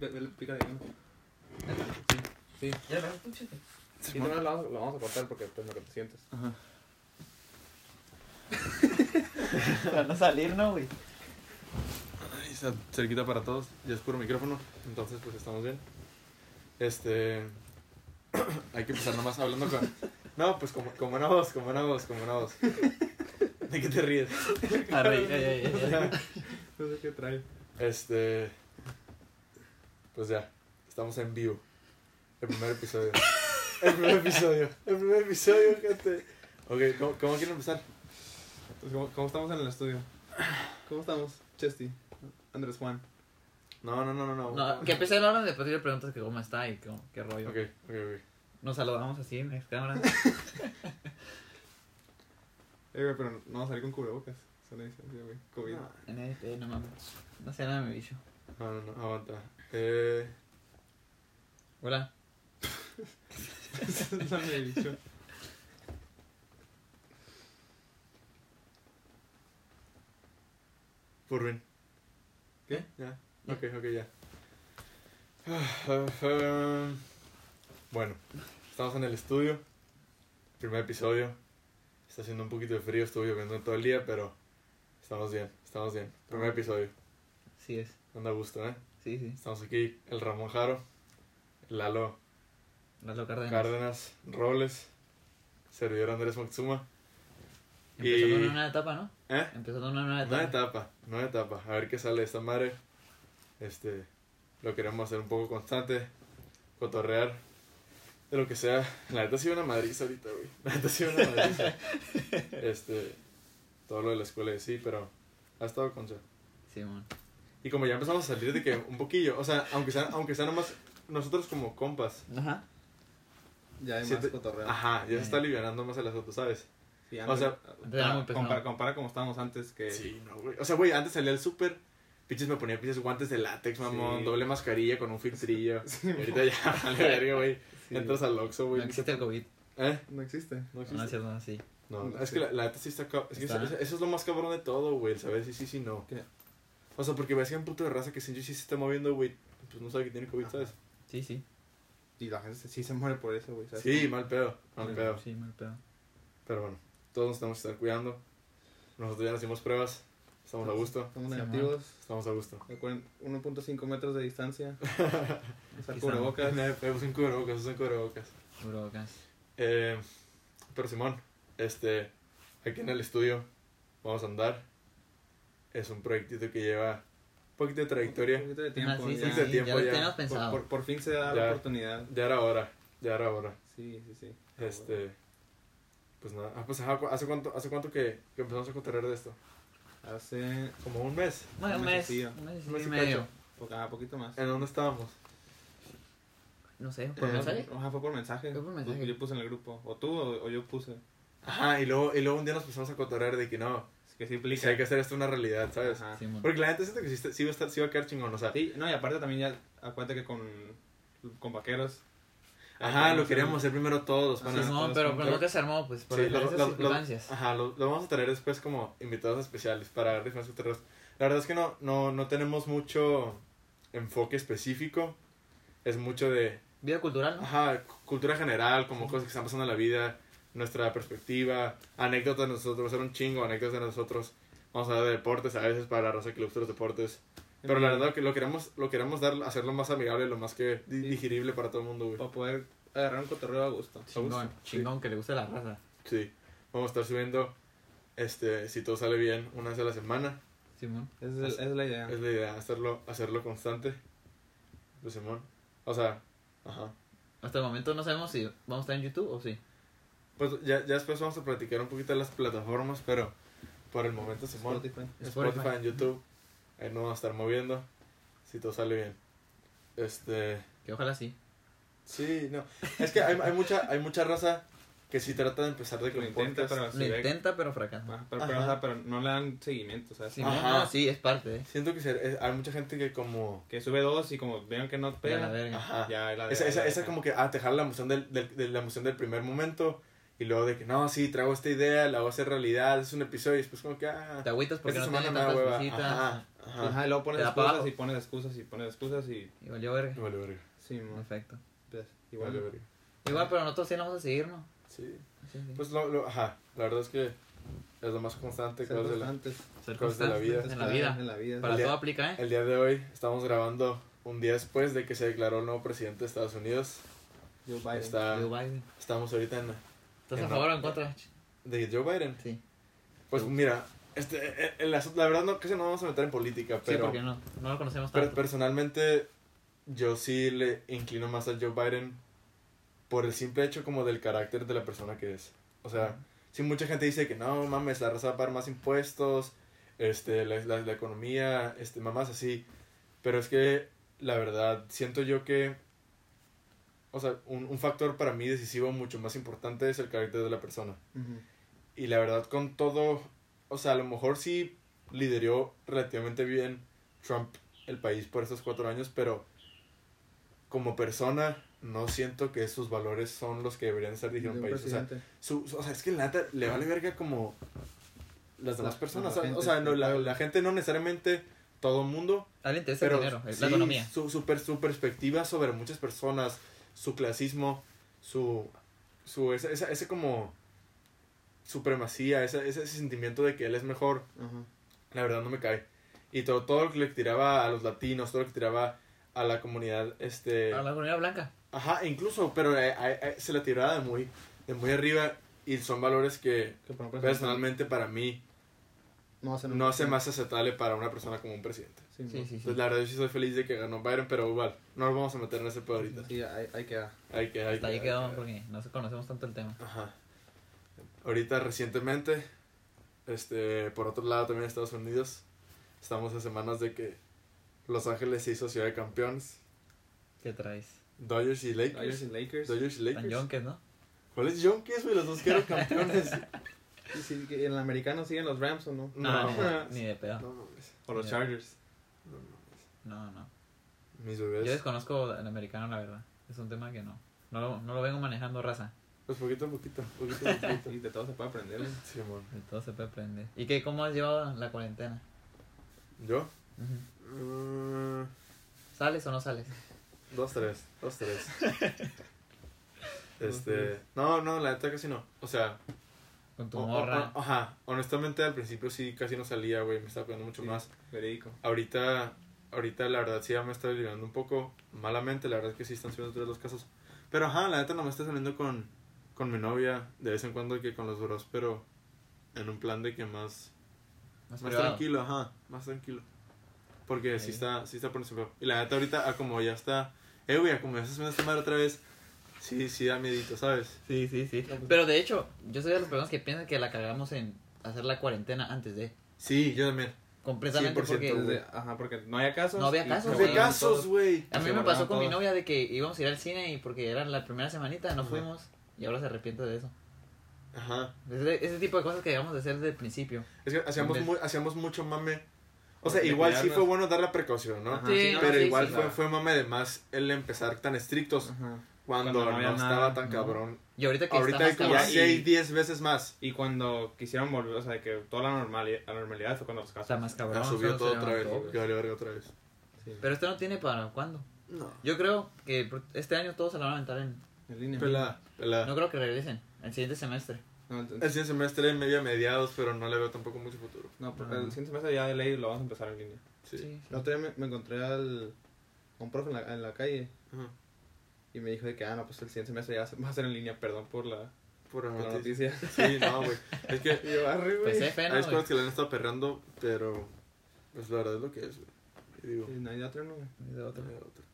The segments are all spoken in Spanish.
Ve- ve- pica de uno. Sí. Ya, ¿verdad? Tú, chiste. Y no lo vamos, lo vamos a cortar porque pues lo que te sientes. Ajá. Para no salir, ¿no, güey? Ahí está cerquita para todos. Ya es puro micrófono. Entonces, pues estamos bien. Este. Hay que empezar nomás hablando con. No, pues como, como una voz, como una voz, como una voz. ¿De qué te ríes? A reír, ya, ya, ya, ya. No sé qué trae. Este. Pues ya, estamos en vivo. El primer episodio. El primer episodio. El primer episodio, gente. Ok, ¿cómo, cómo quieren empezar? Entonces, ¿cómo, cómo estamos en el estudio? ¿Cómo estamos? Chesty. Andrés Juan. No, no, no, no. no. No, que empiece la hora después le preguntas que cómo está y qué, qué rollo. Ok, ok, ok. Nos saludamos así en ex cámara. Eh, güey, pero no vamos a salir con cubrebocas. Güey. COVID. No, NDP, no mames. No sé nada de mi bicho. no, no, no, aguanta. Eh. Hola. no me he dicho. Purvin. ¿Qué? Ya. Ok, ok, ya. Bueno, estamos en el estudio. Primer episodio. Está haciendo un poquito de frío, estuvo lloviendo todo el día, pero estamos bien, estamos bien. Primer episodio. Sí es. Anda a gusto, ¿eh? Sí, sí. Estamos aquí, el Ramón Jaro, Lalo Lalo Cárdenas. Cárdenas Robles, servidor Andrés Moxuma. Empezando Y- una nueva etapa, ¿no? ¿Eh? Empezando una nueva etapa. Nueva etapa, nueva etapa. A ver qué sale de esta madre. Este, lo queremos hacer un poco constante, cotorrear, de lo que sea. La neta ha sido una madriza ahorita, güey. La neta ha sido una madriza. este, todo lo de la escuela y sí, pero ha estado concha. Simón. Y como ya empezamos a salir de que un poquillo, o sea, aunque sea, aunque sea nomás nosotros como compas. Ajá. Ya hay Siente- más cotorreo. Ajá, ya se está alivianando más el asunto, ¿sabes? Sí, o sea, antes era muy pesado. compara, compara como estábamos antes que... Sí, no, güey. O sea, güey, antes salía al súper, pinches me ponía pinches guantes de látex, mamón, Sí. doble mascarilla con un filtrillo. y ahorita ya, vale verga, güey. Sí, Entras al Oxxo, No güey. existe el COVID. ¿Eh? No existe. No No, es existe. cierto, no, sí. No, No es que la, la neta sí está Es que Está. eso, eso es lo más cabrón de todo, güey, el saber si sí, sí, no. ¿Qué? O sea, porque hay un puto de raza que si sí se está moviendo, güey, pues no sabe que tiene COVID, ¿sabes? Sí, sí. Y la gente sí se muere por eso, güey. ¿sabes? Sí, mal pedo, mal Sí, pedo. Sí, mal pedo. Pero bueno, todos nos tenemos que estar cuidando. Nosotros ya nos hicimos pruebas, estamos a gusto, Estamos Sí, negativos. estamos a gusto. Recuerden, 1.5 metros de distancia. Usar Aquí cubrebocas. Usen cubrebocas, usen cubrebocas. Burocas. Eh, pero Simón, este, aquí en el estudio vamos a andar. Es un proyectito que lleva un poquito de trayectoria. Un poquito de tiempo. Ah, sí, sí, ya. Sí, tiempo ya Por, pensado. por, por fin se da Ya. la oportunidad. Ya era hora, ya era hora. Sí, sí, sí. Este, pues nada, ah, pues ¿hace cuánto, hace cuánto que, que empezamos a cotorrear de esto? Hace Como un mes. Bueno, un Un mes. mesecillo. Un mes Un mes y y medio. ah, poquito más. ¿En dónde estábamos? No sé, ¿por Eh, mensaje? Ajá, fue por mensaje. Fue por mensaje. Yo puse en el grupo. O tú o, o yo puse. Ajá, y luego, y luego un día nos pusimos a cotorrear de que no, que sí si implica. hay que hacer esto una realidad, ¿sabes? Ajá. Porque la gente siente que sí, sí va a estar, sí va a quedar chingón, o sea. Sí, no, y aparte también ya, acuérdate que con, con vaqueros. Ajá, lo queríamos hacer primero todos. Bueno, Simón, todos pero, pero nunca se armó, pues, por Sí, diferentes lo- lo- circunstancias. Ajá, lo, lo vamos a traer después como invitados especiales para diferentes cotorreos. La verdad es que no, no, no tenemos mucho enfoque específico. Es mucho de, Vida cultural, ¿no? ajá, cu- cultura general, como cosas que están pasando en la vida, nuestra perspectiva, anécdotas de nosotros, va a ser un chingo, anécdotas de nosotros. Vamos a hablar de deportes a veces para la raza que le gusta los deportes. Pero la verdad que lo queremos, lo queremos dar, hacerlo más amigable, lo más que di- Sí. digerible para todo el mundo, güey. Para poder agarrar un cotorreo a gusto. Chingón, chingón, que le guste la raza. Sí. Vamos a estar subiendo, este, si todo sale bien, una vez a la semana. Simón. Esa es, es la idea. Es la idea, hacerlo, hacerlo constante. Pues Simón. O sea, ajá. Hasta el momento no sabemos si vamos a estar en YouTube o sí. Pues ya, ya después vamos a platicar un poquito de las plataformas, pero por el momento Simón. Spotify. Spotify, Spotify. en YouTube. Ahí nos vamos a estar moviendo. Si todo sale bien. Este. Que ojalá sí. Sí, no. Es que hay, hay mucha, hay mucha raza que sí trata de empezar de Que lo intenta, pero, Lo si intenta, pero fracasa. Ah, pero, pero, o sea, pero no le dan seguimiento, o sea, Ajá. no, sí, es parte, ¿eh? Siento que se- es- hay mucha gente que como... que sube dos y como vean que no Ya pega, la verga. Ajá. ya la Esa, esa, la- esa como que, ah, te jala la emoción del, del, de la emoción del primer momento Y luego de que, no, sí, traigo esta idea, la voy a hacer realidad, es un episodio y después como que, ah, Te agüitas porque no tiene tantas hueva. visitas. Ajá, ajá. Ajá, y luego pones excusas y pones excusas y pones excusas y... Y valió verga. Vale, verga. Sí, Perfecto. pues, igual. Verga. Igual, pero nosotros sí vamos a seguir, ¿no? Sí. Sí, sí. Pues lo, lo, ajá, la verdad es que es lo más constante Ser cosas de la- constantes. Ser cosas de la vida. En la vida. En la vida. Para El día- todo aplica, ¿eh? El día de hoy estamos grabando un día después de que se declaró el nuevo presidente de Estados Unidos. Joe Biden. Está, Joe Biden. estamos ahorita en ¿Estás a favor o en contra? de Joe Biden. Sí. Pues Sí. mira, este, el asunto- la verdad no casi no vamos a meter en política, Sí, pero, porque no, no lo conocemos pero tanto. personalmente yo sí le inclino más a Joe Biden por el simple hecho como del carácter de la persona que es. O sea, si mucha gente dice que no mames, la raza va a pagar más impuestos, este, la, la, la economía, este, mamás así, pero es que la verdad siento yo que o sea, un, un factor para mí decisivo mucho más importante es el carácter de la persona. Ujú. Y la verdad, con todo, o sea, a lo mejor sí lideró relativamente bien Trump el país por estos cuatro años, pero como persona no siento que sus valores son los que deberían estar De dirigiendo un país. O sea, su, su- o sea, es que la neta le vale verga como las demás La- personas. la o sea, gente, o sea, no, la, la gente no necesariamente todo el mundo, A le interesa pero el dinero, sí, la economía. Su, su, per- su perspectiva sobre muchas personas, su clasismo, su, su ese, ese, ese como supremacía, ese, ese sentimiento de que él es mejor, la verdad no me cae. Y todo, todo lo que le tiraba a los latinos, todo lo que tiraba a la comunidad, este... A la comunidad blanca. Ajá, incluso, pero eh, eh, eh, se la tiraba de muy, de muy arriba y son valores que personalmente para mí no hacen no hace más aceptable para una persona como un presidente. Sí, Sí. Entonces, la verdad, yo sí soy feliz de que ganó Byron, pero igual, no nos vamos a meter en ese pedo ahorita. Sí, hay, hay que... Hay que, hay Hasta que- ahí hay quedó que- porque no se- conocemos tanto el tema. Ajá. Ahorita, recientemente, este, por otro lado, también en Estados Unidos, estamos en semanas de que Los Ángeles se hizo ciudad de campeones. ¿Qué traes? Dodgers y Lakers. Dodgers y Lakers. Dodgers y Tan Lakers. yonkes, ¿no? ¿Cuál es Yonkers, güey? Los dos que eran campeones. Sí, que ¿En el americano siguen los Rams o no? No. Ah, ni, ni de pedo. no. O los. Chargers. No. No. Mis Yo bebés. desconozco el americano, la verdad. Es un tema que no. No lo, no lo vengo manejando raza. Pues poquito a poquito, poquito a poquito. Y de todo se puede aprender. Sí, amor. De todo se puede aprender. ¿Y qué? ¿Cómo has llevado la cuarentena? ¿Yo? Mm, ¿Sales o no sales? dos, tres. Dos, tres. este. No, no, la neta casi no. O sea, Con tu o- o- morra. o- ajá. Honestamente, al principio sí casi no salía, güey. Me estaba cuidando mucho Sí. más. Verídico. Ahorita, ahorita la verdad sí ya me estoy librando un poco malamente. La verdad es que sí están siendo todos los casos. Pero ajá, la neta no me está saliendo con, con mi novia de vez en cuando que con los bros, pero en un plan de que más, más más tranquilo, ajá, más tranquilo. Porque sí está, sí está poniéndose feo. Y la neta ahorita, ah, como ya está, eh, güey, a como ya se suena esta madre otra vez, sí, sí da miedito, ¿sabes? Sí, sí, sí. Pues- Pero de hecho, yo soy de las personas que piensan que la cagamos en hacer la cuarentena antes de. Sí, yo también. Completamente 100%, porque... Desde- ajá, porque no había casos. No había casos, No güey. de casos, güey. A mí me pasó con mi novia de que íbamos a ir al cine y porque era la primera semanita no Ajá. fuimos y ahora se arrepiente de eso. Ajá. Ese, ese tipo de cosas que debamos de hacer desde el principio. Es que hacíamos, muy, hacíamos mucho mame. O sea, De igual sí fue bueno dar la precaución, ¿no? Ajá, Sí, no, Pero sí, igual sí, fue, claro. fue mame de más el empezar tan estrictos Ajá. cuando, Cuando no estaba nada, tan no. cabrón. Y ahorita que Ahorita está hay más como cabrón, y- 6, 10 veces más. Y cuando quisieron volver, o sea, de que toda la normalidad, la normalidad fue cuando los casos. está más cabrón. Ah, subió todo otra vez. Que valió verga otra vez. Sí. Pero esto no tiene para cuándo. No. Yo creo que este año todos se la van a aventar en... En línea. Pelada, pelada. No creo que regresen el siguiente semestre. No, entonces- El siguiente semestre medio a mediados, pero no le veo tampoco mucho futuro. no, porque el siguiente semestre ya de ley lo vamos a empezar en línea. Sí. sí. El otro día me, me encontré al, a un profe en la, en la calle Ajá. Y me dijo de que, ah, no, pues el siguiente semestre ya se- va a ser en línea, perdón por la, por la noticia. noticia. Sí, no, güey. Es que yo, arre, Pues güey. es pena, hay cosas que le han estado perreando, pero pues la verdad es lo que es, güey. Y digo, Sí, no hay de otro, no, güey. Ni de otro. no hay otra.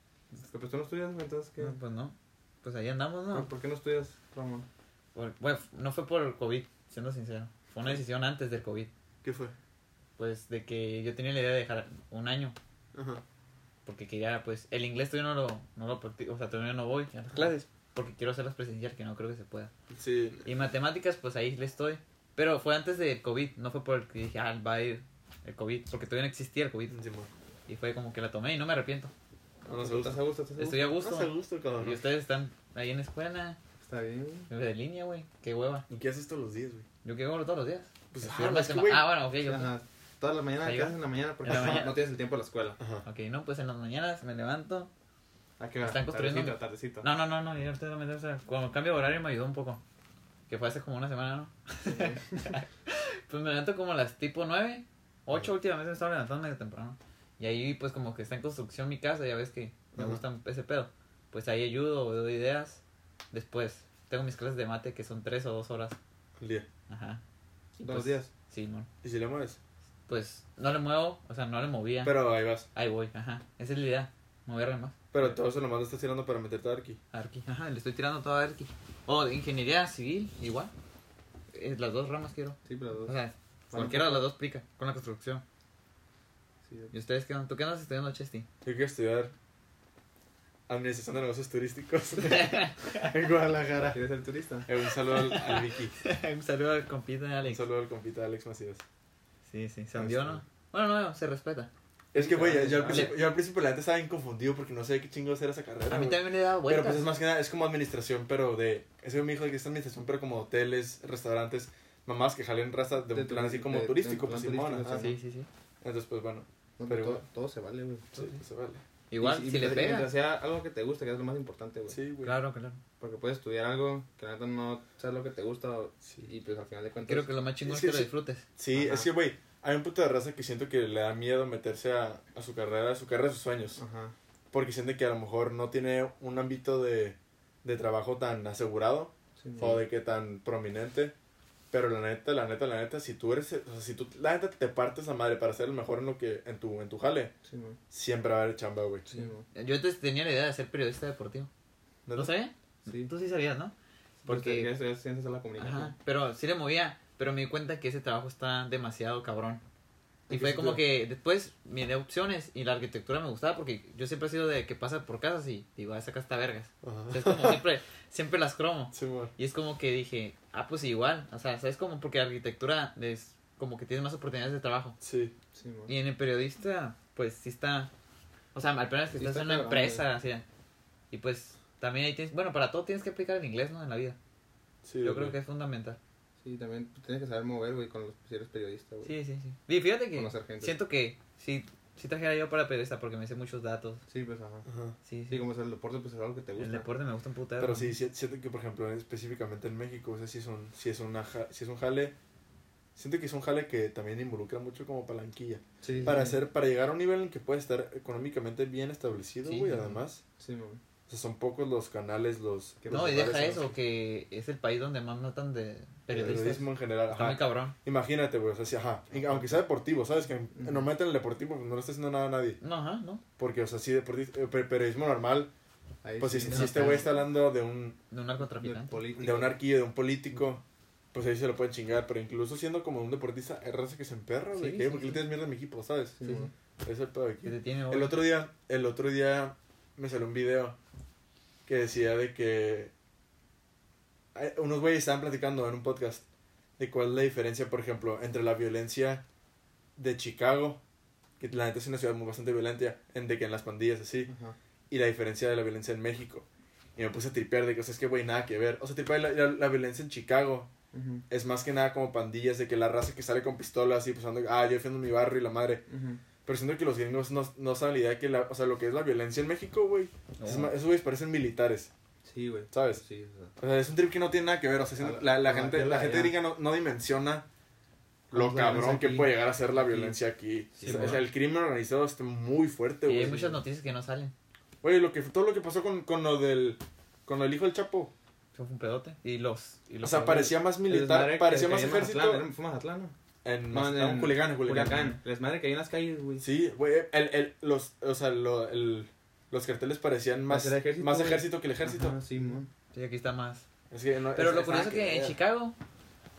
Pero pues tú no estudias, güey, entonces, ¿qué? No, pues no. Pues ahí andamos, ¿no? ¿Por qué no estudias, Ramón? Por- bueno, no fue por el COVID, siendo sincero. Fue una decisión antes del COVID. ¿Qué fue? Pues de que yo tenía la idea de dejar un año. Ajá. Porque quería, pues, el inglés todavía no lo, no lo practico. O sea, todavía no voy a las clases. Porque quiero hacerlas presencial, que no creo que se pueda. Sí. Y matemáticas, pues ahí le estoy. Pero fue antes del COVID, no fue por el que dije, ah, va a ir el COVID. Porque todavía no existía el COVID. Simón. Y fue como que la tomé y no me arrepiento. No nos gusta. ¿Estás a gusto? ¿Estás a gusto? Estoy a gusto. No se gusta, cabrón. Y ustedes están ahí en la escuela. Está bien, güey. De línea, güey. Qué hueva. ¿Y qué haces todos los días, güey? Yo que hago todos los días. Pues más es que. Ah, bueno, ok. ok. Ajá. Todas las mañanas, ¿qué haces en la mañana? Porque la no- mañana. no tienes el tiempo de la escuela. Ajá. Ok, no, pues en las mañanas me levanto. ¿A qué hora? Están construyendo- Tardecito, tardecito. No, no, no, no. Yo ahorita me- o sea, cuando cambio de horario me ayudó un poco. Que fue hace como una semana, ¿no? Pues me levanto como a las tipo 9, 8 Ajá. últimamente me estaba levantando medio temprano. Y ahí pues como que está en construcción mi casa, ya ves que me Ajá. gusta ese pedo. Pues ahí ayudo, doy ideas. Después tengo mis clases de mate que son 3 o 2 horas. Al día. Ajá. Los pues, días. Sí, mon. ¿Y si le mueves? Pues no le muevo, o sea, no le movía. Pero ahí vas. Ahí voy, ajá. Esa es la idea. Moverle más. Pero todo eso nomás lo estás tirando para meterte a Arki. Arqui. Ajá, le estoy tirando todo a Arqui. O de ingeniería civil, igual. Eh, las dos ramas quiero. Sí, pero dos. O sea, cualquiera de las dos pica con la construcción. Sí, ¿Y ustedes qué? ¿Tú qué andas estudiando, Chesty? Yo quiero estudiar Administración de Negocios Turísticos en Guadalajara. ¿Quieres ser turista? Eh, un saludo al, al Vicky. Un saludo al compita de Un Alex. saludo al compita Alex Macías. Sí, sí, se hundió, ¿no? Bueno, no, se respeta. Es que, güey, yo, al Ah, principio, yo al principio la neta estaba bien confundido porque no sé qué chingos era esa carrera. A mí también me he dado Pero pues es más que nada, es como administración, pero de... Ese me dijo que es administración, pero como hoteles, restaurantes, mamás que jalen raza de un plan así como de- turístico, de pues turístico, ajá. Sí, sí, sí. Entonces, pues bueno, No, Pero todo, igual. todo se vale, güey. sí, pues se vale. Igual, Y- y si le mientras- pega. Mientras sea algo que te guste, que es lo más importante, güey. Sí, güey. Claro, claro. Porque puedes estudiar algo que la neta no sabes lo que te gusta o- Sí. y pues al final de cuentas... Creo que lo más chingón Es es que lo disfrutes. Sí, Ajá. es que, güey, hay un punto de raza que siento que le da miedo meterse a, a su carrera, a su carrera, a sus sueños. Ajá. Porque siente que a lo mejor no tiene un ámbito de, de trabajo tan asegurado Sí, o de que tan prominente. Pero la neta, la neta, la neta, si tú eres, o sea, si tú, la neta te partes a madre para ser el mejor en lo que, en tu, en tu jale, sí, siempre va a haber chamba, güey. Sí. Yo antes tenía la idea de ser periodista deportivo. ¿No? ¿Lo sabía? Sí. Tú sí sabías, ¿no? Porque quieres estudiar ciencias de la comunicación. Ajá, pero sí le movía, pero me di cuenta que ese trabajo está demasiado cabrón. Y ¿En qué fue como que después miré opciones y la arquitectura me gustaba porque yo siempre he sido de que pasa por casas y digo, ah, esa casa está vergas. O sea, Ajá. es como siempre, siempre las cromo. Sí. Y es como que dije, ah, pues igual. O sea, ¿sabes? Como porque la arquitectura es como que tienes más oportunidades de trabajo. Sí. Sí, güey. Y en el periodista, pues sí está. O sea, al menos que Sí estás está en una empresa, así. Y pues también ahí tienes. Bueno, para todo tienes que aplicar el inglés, ¿no? En la vida. Sí, Yo creo que es fundamental. Sí, también tienes que saber mover, güey, con los si eres periodista, güey. Sí, sí, sí. Y fíjate que siento que sí, sí trajera yo para periodista porque me sé muchos datos. Sí, pues ajá. Ajá. Sí, sí. Sí, como es el deporte, pues es algo que te gusta. el deporte me gusta un putero. Pero sí, sí, siento que, por ejemplo, específicamente en México, o sea, si es un, si es una, si es un jale, siento que es un jale que también involucra mucho como palanquilla. Sí, Para sí. hacer, para llegar a un nivel en que puedes estar económicamente bien establecido, Sí, güey, sí. además. Sí, güey. O sea, son pocos los canales, los... Que No, y deja los eso, que es el país donde más matan de periodistas. periodismo en general, Está muy ajá. cabrón. Imagínate, güey, o sea, sí, ajá. Y Aunque sea deportivo, ¿sabes? Que Ujú. normalmente en el deportivo pues, no le está haciendo nada a nadie. No, ajá, no. Porque, o sea, sí, deportista, eh, per- periodismo normal, Ahí pues si, sí, si no, este güey está hablando de un, De un de narcotraficante. político. de un arquillo, de un político, pues ahí se lo pueden chingar. Pero incluso siendo como un deportista, es raza que se emperra, güey. Sí, sí, ¿Por qué sí. le tienes mierda a mi equipo, sabes? Sí, Sí. Es el pedo de aquí. Que te tiene El otro día, el otro día me salió un video que decía de que hay- unos güeyes estaban platicando en un podcast de cuál es la diferencia, por ejemplo, entre la violencia de Chicago, que la neta es una ciudad muy bastante violenta, en de que en las pandillas así, y la diferencia de la violencia en México. Y me puse a tripear de que, o sea, es que, güey, nada que ver. O sea, tripear la, la, la violencia en Chicago es más que nada como pandillas, de que la raza que sale con pistolas y pues anda, ah, yo defiendo mi barrio y la madre. Pero siento que los gringos no, no saben la idea de que, la, o sea, lo que es la violencia en México, güey. es ma- Esos güeyes parecen militares, Sí, güey. ¿sabes? Sí, o sea. O sea, es un trip que no tiene nada que ver. O sea, la, la gente, la gente gringa no, no dimensiona lo ¿Cómo es la cabrón que aquí? puede llegar a ser la violencia aquí. Sí, o, sea, bueno. o sea, el crimen organizado está muy fuerte, Y güey. hay muchas noticias que no salen. Oye, lo que, todo lo que pasó con, con lo del con el hijo del Chapo. Eso fue un pedote. Y los. Y O sea, parecía más militar, parecía que- más ejército. Mazatlán, ¿Fue Mazatlán, no? En No, en Culiacán, en Culiacán. Culiacán. El desmadre que hay en las calles, güey. Sí, güey, el, el, los, o sea, lo, el, los carteles parecían más, ejército, más ejército que el ejército. Ajá, sí, mon. Sí, aquí está más. Es que no- Pero es- lo curioso es que en. Chicago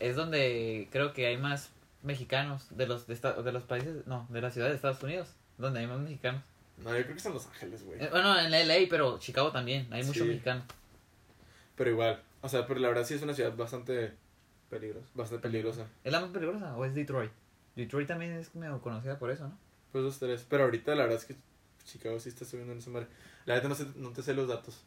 es donde creo que hay más mexicanos de los de, esta- de los países, no, de la ciudad de Estados Unidos, donde hay más mexicanos. No, yo creo que es en Los Ángeles, güey. Eh, bueno, en LA, pero Chicago también, hay muchos Sí. mexicanos. Pero igual, o sea, pero la verdad sí es una ciudad bastante, Peligroso. bastante peligrosa. ¿Es la más peligrosa o es Detroit? Detroit también es medio conocida por eso, ¿no? Pues dos, tres. Pero ahorita la verdad es que Chicago sí está subiendo en esa madre. La verdad no, sé, no te sé los datos.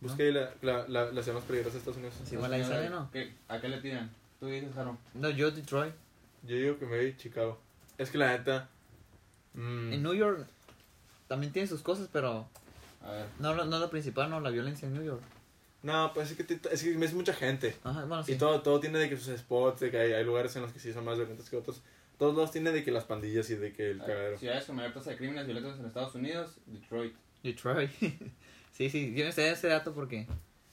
Busca ahí la, la, la, la ciudad más peligrosa de Estados Unidos. Sí, igual ahí sale, ¿no? ¿Qué- ¿A qué le tiran? Tú dices, Jaro. No, yo Detroit. Yo digo que me voy a Chicago. Es que la neta. mm, En New York también tiene sus cosas, pero A ver. no, no, no lo principal, no, la violencia en New York. No, pues es que, te- es que es mucha gente. Ajá, bueno, sí. Y todo, todo tiene de que sus spots, de que hay, hay lugares en los que sí son más violentos que otros. Todos lados tiene de que las pandillas y de que el cagadero. Ciudades con mayor tasa de crímenes violentos en Estados Unidos, Detroit. Detroit. sí, sí, yo no sé ese dato porque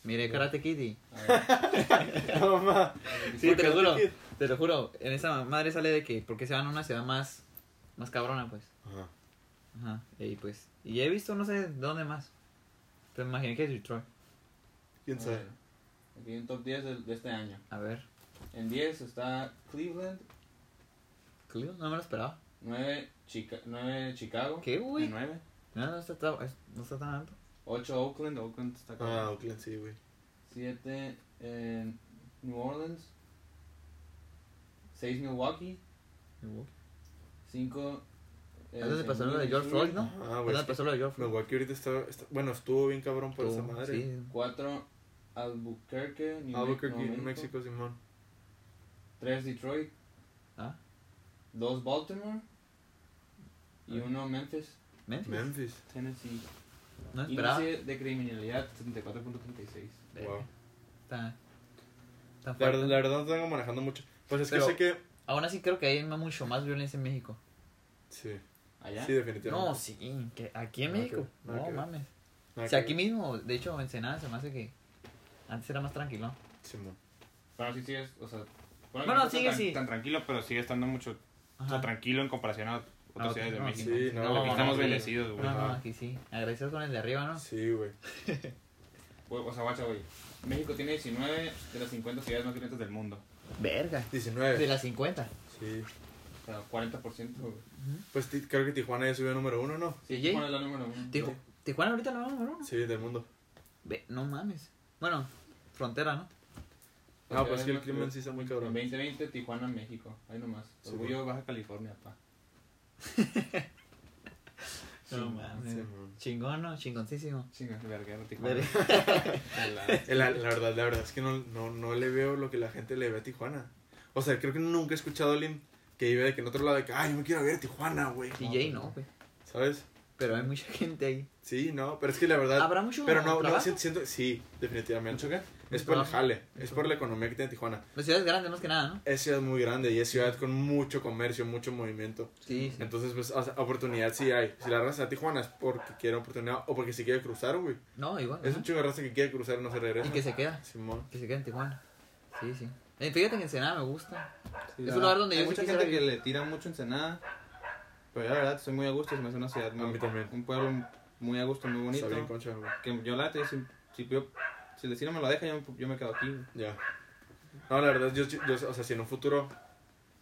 miré Karate Kid y... No, ma. Sí, te lo juro. Te lo juro, en esa madre sale de que porque se van a una ciudad más, más cabrona, pues. Ajá. Ajá, y pues... Y he visto no sé dónde más. Pero me imaginé que es Detroit. ¿Quién A sabe? ver. Aquí un top 10 de, de este año. A ver, En 10 está Cleveland, Cleveland, no me lo esperaba. 9, Chica 9 Chicago. ¿Qué, güey? En 9. No, no está, tan- no está tan alto. 8 Oakland, Oakland está acá. Ah, Oakland, sí, güey. 7 en New Orleans. 6 Milwaukee. 5 ¿Es donde pasó lo de George Floyd, no? Ah, ¿Es güey. donde es que pasó lo de George Floyd? Milwaukee ahorita está, está- Bueno, estuvo bien cabrón por esa Tú, madre. Sí, 4 Albuquerque, New Albuquerque, Nuevo New México, Simón. 3 Detroit. Ah. 2 Baltimore. Y Ah. 1 Memphis, Memphis. Memphis. Tennessee. No esperaba. Índice de criminalidad 74.36. Wow. Está, está La fuerte. verdad, la verdad no tengo manejando mucho. Pues es que Pero- sé que. Aún así creo que hay mucho más violencia en México. Sí, Allá. sí, definitivamente. No, sí, que aquí en que México. No que ver. mames. Si que aquí ver. mismo, de hecho, Ensenada se me hace que antes era más tranquilo. Simón. Pero sí sigues, o sea. Bueno, no sigue, tan, sí. tan tranquilo, pero sigue estando mucho o sea, tranquilo en comparación a otras ciudades de no, México. sí, no, Aquí no, estamos sí. bendecidos, güey. No, no, aquí sí. Agradecidos con el de arriba, ¿no? Sí, güey. O sea, guacha, güey. México tiene 19 de las 50 ciudades más violentas del mundo. Verga. 19. De las 50. Sí. O sea, 40%, güey. Pues creo que Tijuana ya subió a número uno, ¿no? Sí, Tijuana es la número uno. Tijuana, ahorita la vamos, ¿no? Sí, del mundo. Ve, no mames. Bueno, frontera, ¿no? Ah, pues que el crimen sí está muy En cabrón. 2020, Tijuana, México. Ahí nomás. Orgullo Baja California, pa. No mames. Chingón, ¿no? Chingoncísimo. Verguero, Tijuana. La, la verdad, la verdad es que no, no, no le veo lo que la gente le ve a Tijuana. O sea, creo que nunca he escuchado a alguien que vive de que en otro lado de que, ay, yo me quiero ver a Tijuana, güey. DJ no, güey. ¿Sabes? Pero hay mucha gente ahí. Sí, no, pero es que la verdad. ¿Habrá mucho Pero no, no, siento, siento- sí, definitivamente. ¿Mucho qué? Es por el jale, es por la economía que tiene Tijuana. La ciudad es grande, más que nada, ¿no? Es ciudad muy grande y es ciudad con mucho comercio, mucho movimiento. Sí, sí. Entonces, pues, o sea, oportunidad sí hay. Si la raza de Tijuana es porque quiere oportunidad o porque se quiere cruzar, güey. No, igual. Es ajá. un chingo de raza que quiere cruzar y no se regresa. Y que se queda. Simón. Que se queda en Tijuana. Sí, sí. Eh, fíjate que Ensenada me gusta. Sí, Es un lugar donde hay yo mucha gente que le tira mucho Ensenada. Pero yo la verdad estoy muy a gusto, se me hace una ciudad muy, A mí también. Un pueblo muy a gusto, muy bonito. Está bien, concha, güey. Que yo la si, si, yo- si el destino me lo deja, yo, yo me quedo aquí. güey. Ya. No, la verdad, yo, yo, o sea, si en un futuro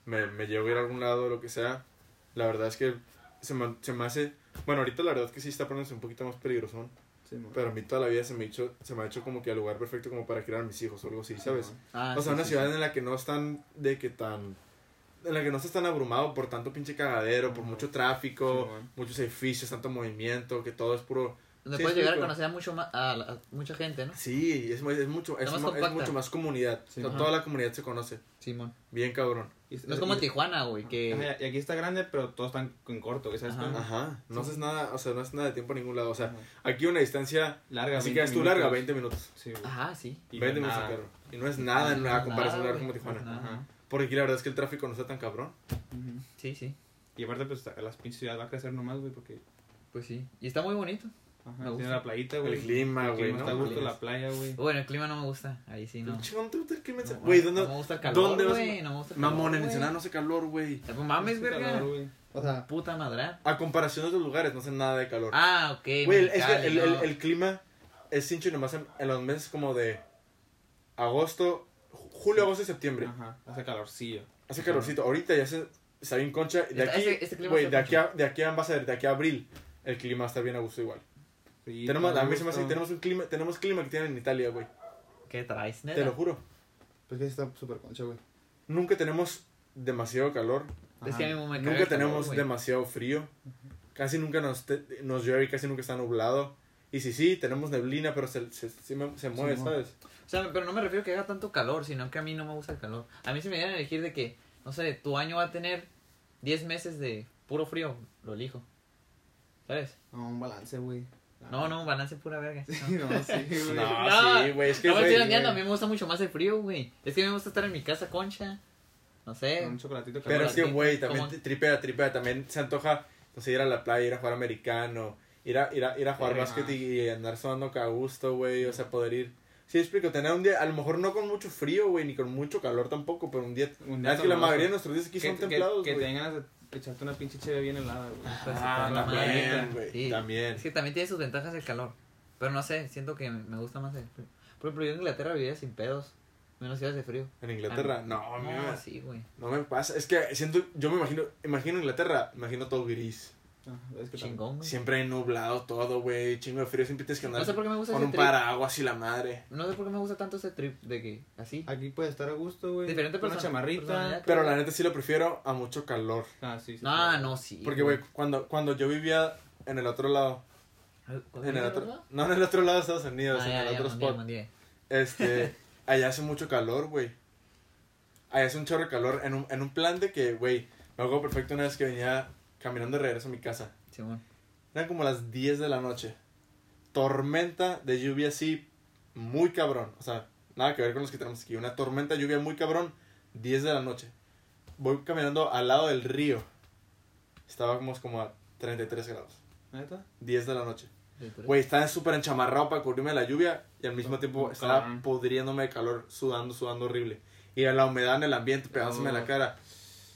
me, me llevo a ir a algún lado o lo que sea, la verdad es que se me, se me hace... Bueno, ahorita la verdad es que sí está poniéndose un poquito más peligroso, Sí, pero a mí toda la vida se me, ha hecho, se me ha hecho como que el lugar perfecto como para criar a mis hijos o algo así, ¿sabes? Ah, o sea, sí, una sí, ciudad en la que no están de que tan... En la que no estás tan abrumado por tanto pinche cagadero, por mucho tráfico, Sí, muchos edificios, tanto movimiento, que todo es puro... Donde Sí, puedes llegar a conocer a, mucho más, a, la- a mucha gente, ¿no? Sí, es, es mucho, es, más mo- es mucho más comunidad. Sí, O sea, toda la comunidad se conoce. Simón. Bien cabrón. Y- No es como y- Tijuana, güey, que... Y aquí está grande, pero todos están en corto, ¿sabes? Ajá. Ajá, no Sí. haces nada, o sea, no haces nada de tiempo a ningún lado. O sea, Ajá. aquí una distancia, larga. así 20 que es tú larga, minutos. 20 minutos. Sí, güey. Ajá, sí. Y 20 no es minutos en carro. Y no es nada en es comparación lugar como. Tijuana. Ajá. Porque aquí la verdad es que el tráfico no está tan cabrón. Sí, sí. Y aparte, pues las pinches ciudades va a crecer nomás, güey, porque. Pues sí. Y está muy bonito. Ajá, Me gusta. tiene la playita, güey. El clima, güey, ¿no? Está gusto, la playa, güey. Bueno, el clima no me gusta. Ahí sí, no. Un chingón, ¿te gusta el clima? No, Güey, No ¿dónde? me gusta el calor, ¿dónde güey. No me gusta el calor, Mamón, en. Ensenada no hace calor, güey. Mames, verga. O sea, Puta madre. A comparación de otros lugares, no hace nada de calor. Ah, ok. Güey, el- es que el, el, no. el clima es cincho y nomás en, en los meses como de agosto, julio, agosto y septiembre. ajá, hace calorcillo. Hace calorcito. Ahorita ya se, está bien concha. De Está- aquí, ese- este está de aquí a, de aquí a, vas a ver, de aquí a abril, el clima va a estar bien a gusto igual. Sí, tenemos, está a mí se me hace que tenemos un clima, tenemos clima que tienen en Italia, güey. ¿Qué traes, neta? Te lo juro. Pues que está súper concha, güey. Nunca tenemos demasiado calor. Es que a mí me caga nunca calor, tenemos demasiado frío. Casi nunca nos, te- nos llueve y casi nunca está nublado. Y si sí, tenemos neblina, pero se, se, se, me- se mueve, ¿sabes? O sea, pero no me refiero a que haga tanto calor, sino que a mí no me gusta el calor. A mí si me dieran a elegir de que, no sé, tu año va a tener 10 meses de puro frío, lo elijo. ¿Sabes? No, un balance, güey. No, no, balance pura verga. Sí, no, sí, güey. No, No, sí, güey, es que, no me estoy dañando, a mí me gusta mucho más el frío, güey. Es que a mí me gusta estar en mi casa concha. No sé. Con un chocolatito Pero es que, güey, también tripea, tripea. También se antoja, no sé, ir a la playa, ir a jugar americano, ir a, ir a, ir a jugar básquet y, y andar sudando que a gusto, güey. O sea, poder ir. Sí, explico, tener un día, a lo mejor no con mucho frío, güey, ni con mucho calor tampoco, pero un día. Un es que la mayoría de nuestros días aquí que, son que- templados, que te güey. ganas de echarte una pinche cheve bien helada, güey. Ah, la también, güey, Sí. también. Es que también tiene sus ventajas el calor. Pero no sé, siento que me gusta más el frío. Por ejemplo, yo en Inglaterra vivía sin pedos. Menos días de frío. En Inglaterra, no, a mí No, me- sí, güey. no me pasa. Es que siento, yo me imagino, imagino Inglaterra, imagino todo gris. Es que Chingón, güey. Siempre nublado todo, güey, chingo de frío, siempre tienes que andar No sé por qué me gusta con ese un trip. paraguas y la madre. No sé por qué me gusta tanto ese trip de que así. Aquí puedes estar a gusto, güey. Diferente Con Una persona- chamarrita. Pero la neta sí lo prefiero a mucho calor. Ah, sí, sí. Ah, no, sí. Porque, güey, cuando, cuando yo vivía en el otro lado, en el otro, no en el otro lado de Estados Unidos, Ah, en ya, el ya, otro mandé, spot, mandé. este, allá hace mucho calor, güey. Allá hace un chorro de calor en un, en un plan de que, güey, me acuerdo perfecto una vez que venía caminando de regreso a mi casa. Simón. Eran como las 10 de la noche. Tormenta de lluvia así, muy cabrón. O sea, nada que ver con los que tenemos aquí. Una tormenta de lluvia muy cabrón, 10 de la noche. Voy caminando al lado del río. Estábamos como a 33 grados. ¿Neta? 10 de la noche. Sí, Güey, estaba súper enchamarrado para cubrirme de la lluvia y al mismo tiempo estaba cabrón. pudriéndome de calor, sudando, sudando horrible. Y la humedad en el ambiente pegándome en la Oh. cara.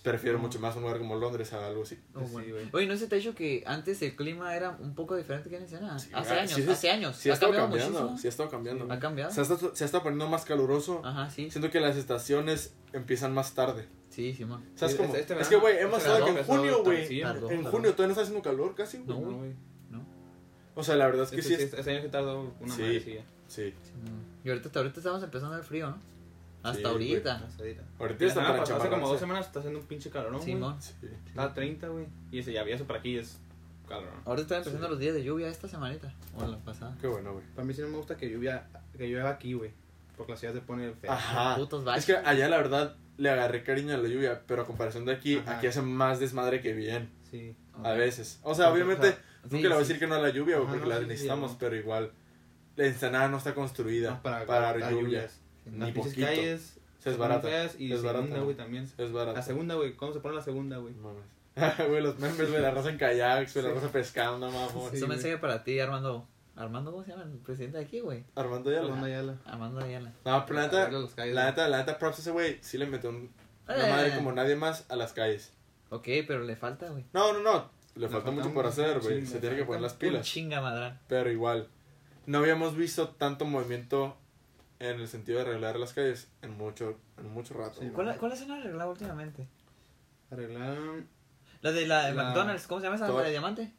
Prefiero mucho más un lugar como Londres a algo así. Oh, Sí, bueno. Oye, ¿no se te ha dicho que antes el clima era un poco diferente que en escena? Sí, hace ah, años, sí, sí, hace años. Sí ha ha estado cambiado cambiando, muchísimo. sí ha estado cambiando. ¿Ha cambiado? Se ha, estado, se ha estado poniendo más caluroso. Ajá, sí. Siento que las estaciones empiezan más tarde. Sí, Simón. ¿Sabes Sí, cómo? este- este es que, güey, hemos este estado que en junio, güey. En junio todavía no está haciendo calor casi, güey. No, No, güey. O sea, la verdad es que Este, sí. sí, es- este año que tardó una Sí. Sí. Y ahorita, hasta ahorita estamos empezando el frío, ¿no? Hasta Sí, ahorita. Hasta ahorita. Ahorita está para hace como dos semanas está haciendo un pinche calorón, güey. Simón. Sí. Está a 30, güey. Y ese ya había eso para aquí es calorón. Ahora están empezando Sí. los días de lluvia esta semanita. O la pasada. Qué bueno, güey. Para mí sí no me gusta que lluvia, que llueva aquí, güey. Porque la ciudad se pone fea. Ajá. Putos Es que allá la verdad le agarré cariño a la lluvia, pero a comparación de aquí, Ajá. aquí hace más desmadre que bien. Sí. A veces. O sea, obviamente, Sí, nunca le voy a sí. decir que no a la lluvia, güey, porque no, la sí, sí, necesitamos, no. pero igual. La ensenada no está construida No, para, para, lluvias. lluvias. Ni Las pinches calles Se es barata. feas y Es segunda, barata. güey, también. Es barato. La segunda, güey. ¿Cómo se pone la segunda, güey? No mames. Güey, los memes, güey, la raza en kayaks, güey, la Sí. raza pescando, mamón. Sí, Eso me güey. enseña para ti, Armando. Armando, ¿cómo se llama el presidente de aquí, güey? Armando ya Segunda ya la. Armando Ayala. No, pero la neta, la neta, la neta, props ese güey, sí le metió un, una Eh. madre como nadie más a las calles. Ok, pero le falta, güey. No, no, no, le, Le falta falta mucho un por hacer, güey, se tiene que poner las Un pilas. chinga madrán. Pero igual, no habíamos visto tanto movimiento en el sentido de arreglar las calles en mucho, en mucho rato. Sí. ¿Cuál, ¿Cuáles han arreglado últimamente? Arreglaron. La de la de La- McDonald's, ¿cómo se llama esa? Toda- ¿La de diamante?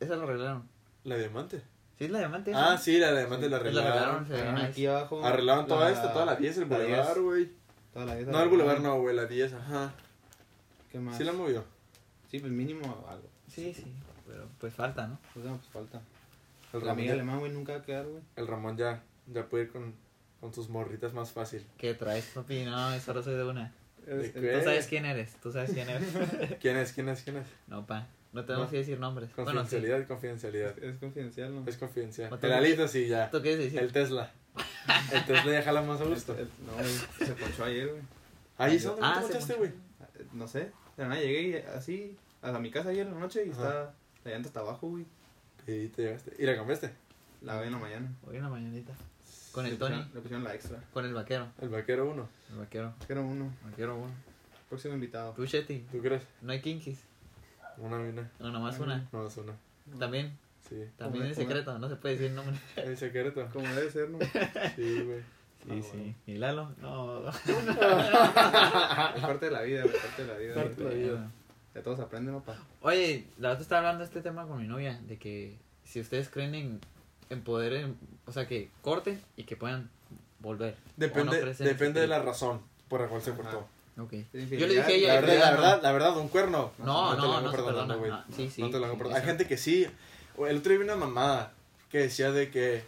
Esa la arreglaron. La diamante. ¿Sí es la diamante? esa? Ah, sí, la diamante la Sí, la arreglaron. arreglaron. arreglaron nice. aquí abajo. Arreglaron toda la- esta, toda la 10, el la boulevard, 10, güey. Toda la 10. No, el boulevard no, güey, la 10, ajá. ¿Qué más? Sí la movió. Sí, pues mínimo algo. Sí, sí. Pero pues falta, ¿no? Pues no, pues falta. El La Ramón, amiga ya, alemán, güey, nunca va a quedar, güey. el Ramón ya, ya puede ir con, con sus morritas más fácil. ¿Qué traes, papi? No, solo soy de una. ¿De Tú qué? sabes quién eres. Tú sabes quién eres. ¿Quién es? ¿Quién es? ¿Quién es? No, pa. No tenemos No. que decir nombres. Bueno, sí. Confidencialidad, confidencialidad. Es confidencial, ¿no? Es confidencial. No El alito sí, ya. ¿Tú quieres decir? El Tesla. El Tesla ya jala más a gusto. El- No, güey. Se ponchó ayer, güey. Ahí es donde Ah, te se güey. Eh, No sé. De la nada llegué y así a mi casa ayer en la noche y Ajá. está la llanta hasta abajo, güey. Y te llegaste. ¿Y la cambiaste? La ve en la mañana. Hoy en la mañanita. Con el Le Tony. pusieron- Le pusieron la extra. Con el vaquero. El vaquero uno. El vaquero. Quiero uno. Vaquero uno. Próximo invitado. Tú, Shetty. ¿Tú crees? No hay kinkis. Una mina. No, nomás Ah, una. No, es una. También. Sí. También en secreto. No se puede decir nombre. El secreto. Como debe ser, ¿no? Sí, güey. Sí, sí. ¿Y Lalo? No. Es parte de la vida, güey. Parte de la vida. Parte de la vida. De todos aprenden, ¿no, pa? Oye, la otra estaba hablando de este tema con mi novia, de que si ustedes creen en, en poder, en- o sea, que corten y que puedan volver. ¿O Depende, no depende de la razón por la cual se cortó. Ok. Es Yo le dije a ella, La verdad, la no. verdad, la verdad, un cuerno. No, te lo no, hago no se perdonando, perdona. güey. Ah, sí, sí. No te lo hago sí, perdonando. Hay gente que sí. El otro día vi una mamada que decía de que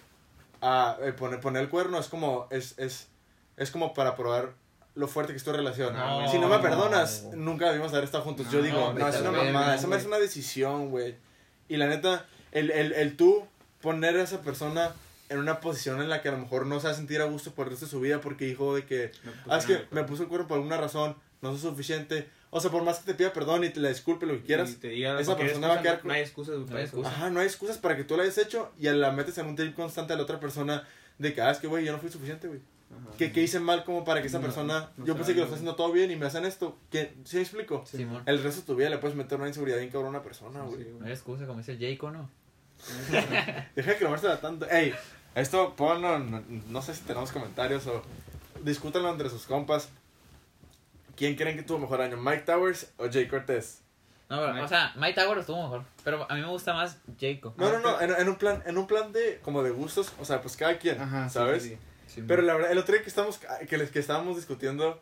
ah, eh, poner, poner el cuerno es como, es, es, es como para probar lo fuerte que es tu relación. No. si no me perdonas, nunca debimos haber estado juntos. Yo No, digo, vete no, es a una mamada, esa es una decisión, güey. Y la neta, el, el, el tú poner a esa persona en una posición en la que a lo mejor no se va a sentir a gusto por el resto de su vida porque dijo de que, ah, es que me puso el cuerno por alguna razón, no soy suficiente. O sea, por más que te pida perdón y te la disculpe, lo que quieras. Y te diga, esa persona va a quedar con- No hay excusas, No para hay excusas. Ajá, no hay excusas para que tú la hayas hecho y la metes en un trip constante a la otra persona de que, ah, es que, güey, yo no fui suficiente, güey. Que, que hice mal como para que esa No, persona, no yo pensé que lo está haciendo todo bien y me hacen esto. que ¿Sí me explico? Simón. El resto de tu vida le puedes meter una inseguridad bien cabrón a una persona, güey. Sí, No hay excusa, como dice el Jayco, ¿no? Deja de cromársela tanto. Ey, esto ponlo, no, no sé si tenemos comentarios o discútanlo entre sus compas. ¿Quién creen que tuvo mejor año, Mike Towers o Jay Cortés? No, pero, Mike. o sea, Mike Tower estuvo mejor. Pero a mí me gusta más Jayco. No, no, no, en, en un plan, en un plan de, como de gustos, o sea, pues cada quien, Ajá, sí, ¿sabes? sí, sí. Pero la verdad, el otro día que estamos, que, les- que estábamos discutiendo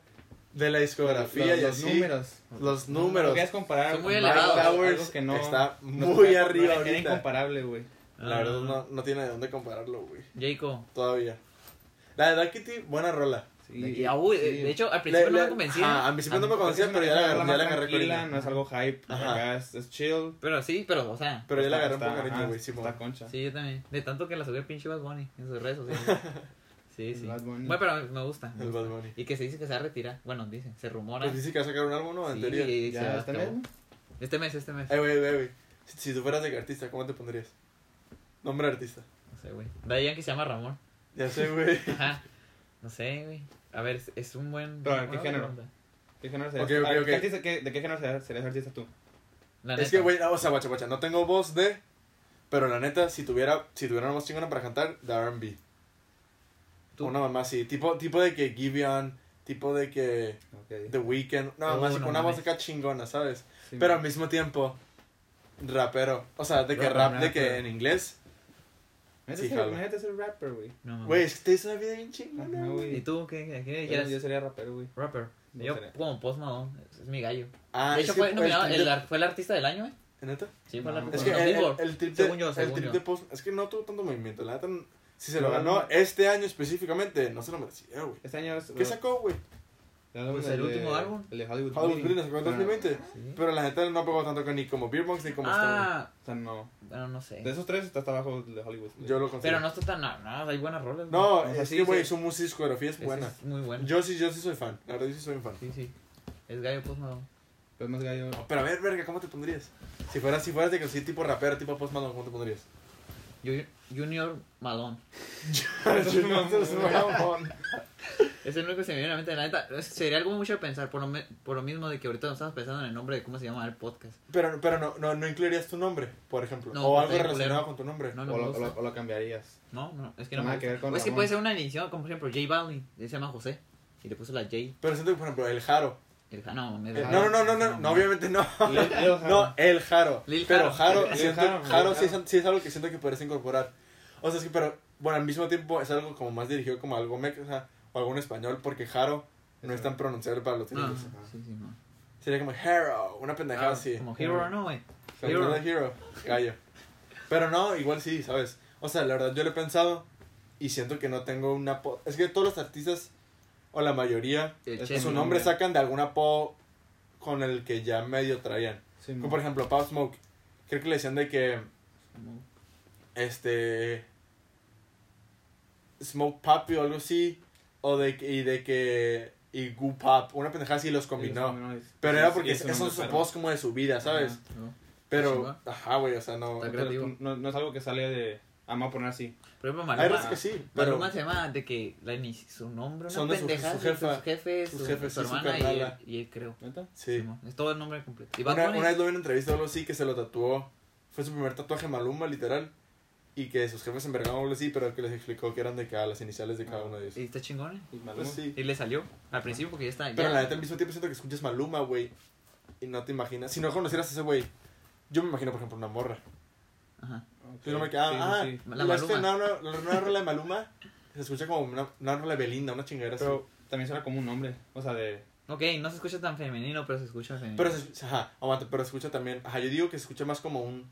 de la discografía Los- y los así, números. los No números, quieres comparar Son muy con Towers que no, está no muy puede- arriba no, Era ahorita. incomparable, güey. La Ah. verdad no, no tiene de dónde compararlo, güey, Jayco. todavía. La de Dark Kitty, buena rola. Sí, Y, ah, uy, sí. de, hecho, al principio Le- no le- me convencía. ajá, a mí siempre no me convencía, pero ya la, una ya la agarré tranquila. No es algo hype. Ajá. Acá es, es chill. Pero sí, pero, o sea. Pero ya la agarré un poco cariño, güey, Simón. Está concha. Sí, yo también. De tanto que la subió pinche Bad Bunny en sus redes sociales. Sí, sí. Bad Bunny. Bueno, pero me gusta. me El gusta. Bad Bunny. Y que se dice que se va a retirar. Bueno, dice, se rumora. Pues dice que va a sacar un álbum, ¿no? En Sí, teoría. y se Ya acabó. bien. Este mes, este mes. Eh, güey, güey, güey. Si, si tú fueras de artista, ¿cómo te pondrías? Nombre artista. No sé, güey. Ahí que se llama Ramón. Ya sé, güey. Ajá. No sé, güey. A ver, es- un buen. Pero, ¿qué género? ¿Qué género serías? Ok, ok, Ah, ¿qué ok. artista- qué- ¿De qué género serías, serías artista tú? La Es neta. que, güey, o sea, guacha, guacha, no tengo voz de. Pero la neta, si tuviera, si tuviera una voz chingona para cantar, de RB. Tú. Una mamá así. Tipo, tipo de que Giveon, tipo de que. The Weeknd. Una Oh, así, no una acá chingona, ¿sabes? Sí, Pero al mismo tiempo, rapero. O sea, de que Rap- rap, de que en inglés. Imagínate sí, ser- jalo. Imagínate ser rapper, güey. No, mames. Güey, es que te hizo una vida bien chingona, güey. güey. ¿Y tú qué? ¿A quién Yo, dijeras? yo sería rapero, güey. Rapper. No Yo sería. como Post Malone. Es, es mi gallo. Ah, de hecho, fue, nominado, el, fue el artista del año, ¿eh? ¿Neta? Sí, fue el No, artista Es del que año. el, el, el trip de, Según yo, el trip yo. de post, es que no tuvo tanto movimiento, la neta, si se No, lo ganó no. este año específicamente, no se lo merecía, güey. Este año es... ¿Qué sacó, güey? Pues el último de- álbum. El de Hollywood Hollywood. Bleeding sacó en Pero- 2020, Sí. pero la neta no pegó tanto ni como Beerbox ni como Stone. Ah, O sea, no. bueno, no sé. De esos tres está hasta abajo el de Hollywood. Bleeding. Yo lo considero. Pero no está tan. No, no, hay buenas rolas. No, O sea, es sí, que, güey, sí. su música discografía es buena. Es muy bueno. Yo sí, yo sí soy fan, la verdad yo sí soy un fan. Sí, sí. Es gallo Post Malone. Pero es más gallo. Pero a ver, verga, ¿cómo te pondrías? Si fueras, si fueras de que sí, tipo rapero, tipo Post Malone, ¿cómo te pondrías? Ju- Junior Malone. No es el único que se me viene a la mente. La neta, sería algo mucho de pensar. Por lo, me- por lo mismo de que ahorita no estamos pensando en el nombre de cómo se llama el podcast. Pero, pero no, no, no incluirías tu nombre, por ejemplo. No, o algo relacionado culero. con tu nombre. No, no O lo, o, gusta. lo, o lo cambiarías. No, no, es que no Nada me que gusta. ver con O es que Ramón. puede ser una iniciación, como por ejemplo J Balvin. Se llama José. Y le puso la J. Pero siento que, por ejemplo, el Jaro. El, no, mames, Eh, el No, Jaro. no, no, no, no, no, obviamente no. Lil- Lil Jaro. No, el Jaro. Lil pero Jaro. Jaro, Lil siento, Jaro, Jaro, Lil sí, es, Jaro. sí es algo que siento que podrías incorporar. O sea, es que, pero, bueno, al mismo tiempo es algo como más dirigido como algo mexa o algo en español, porque Jaro no es tan pronunciable para los gringos. sí, sí, no. Sería como Hero, una pendejada Ah, así. Como Hero, ¿no, güey? Pero no Hero. Hero, gallo. Pero no, igual sí, ¿sabes? O sea, la verdad yo lo he pensado y siento que no tengo una... po- Es que todos los artistas, o la mayoría, Es su nombre sacan de alguna po con el que ya medio traían. Sí, Como por ejemplo, Pop Smoke. Creo que le decían de que, este... Smoke Papi o algo así. O de que, y de que... Y Goo Pop. Una pendejada así los combinó. Pero era porque esos son sus posts como de su vida, ¿sabes? No. Pero, ajá, güey, o sea, no... No, no es algo que sale de... Vamos a poner así. Por ejemplo, Hay Maluma. veces que sí, pero... Maluma se llama de que la inici- su nombre, una Son de su- pendejada, su jefa, su jefe, sus su, jefes, su sí, su hermana y él, y él creo. ¿Neta? Sí. Es todo el nombre completo. Y Una, una vez lo vi en una entrevista o algo así que se lo tatuó. Fue su primer tatuaje Maluma, literal. Y que sus jefes o algo así, pero que les explicó que eran de cada, las iniciales de cada uno de ellos. y está chingón, ¿eh? Y. Pues sí. Y le salió al principio porque ya está. Pero ya- la neta, al mismo tiempo siento que escuchas Maluma, güey. Y no te imaginas. Si no conocieras a ese güey, yo me imagino, por ejemplo, una morra. Ajá. Si no me queda, Sí, sí, ah, sí. La la, Maluma. una, una, la nueva rola de Maluma se escucha como una, una rola de Belinda, una chingadera así. Pero también suena como un nombre. O sea, de... Ok, no se escucha tan femenino, pero se escucha femenino. Pero se, ajá, aguanta, pero se escucha también, ajá, yo digo que se escucha más como un,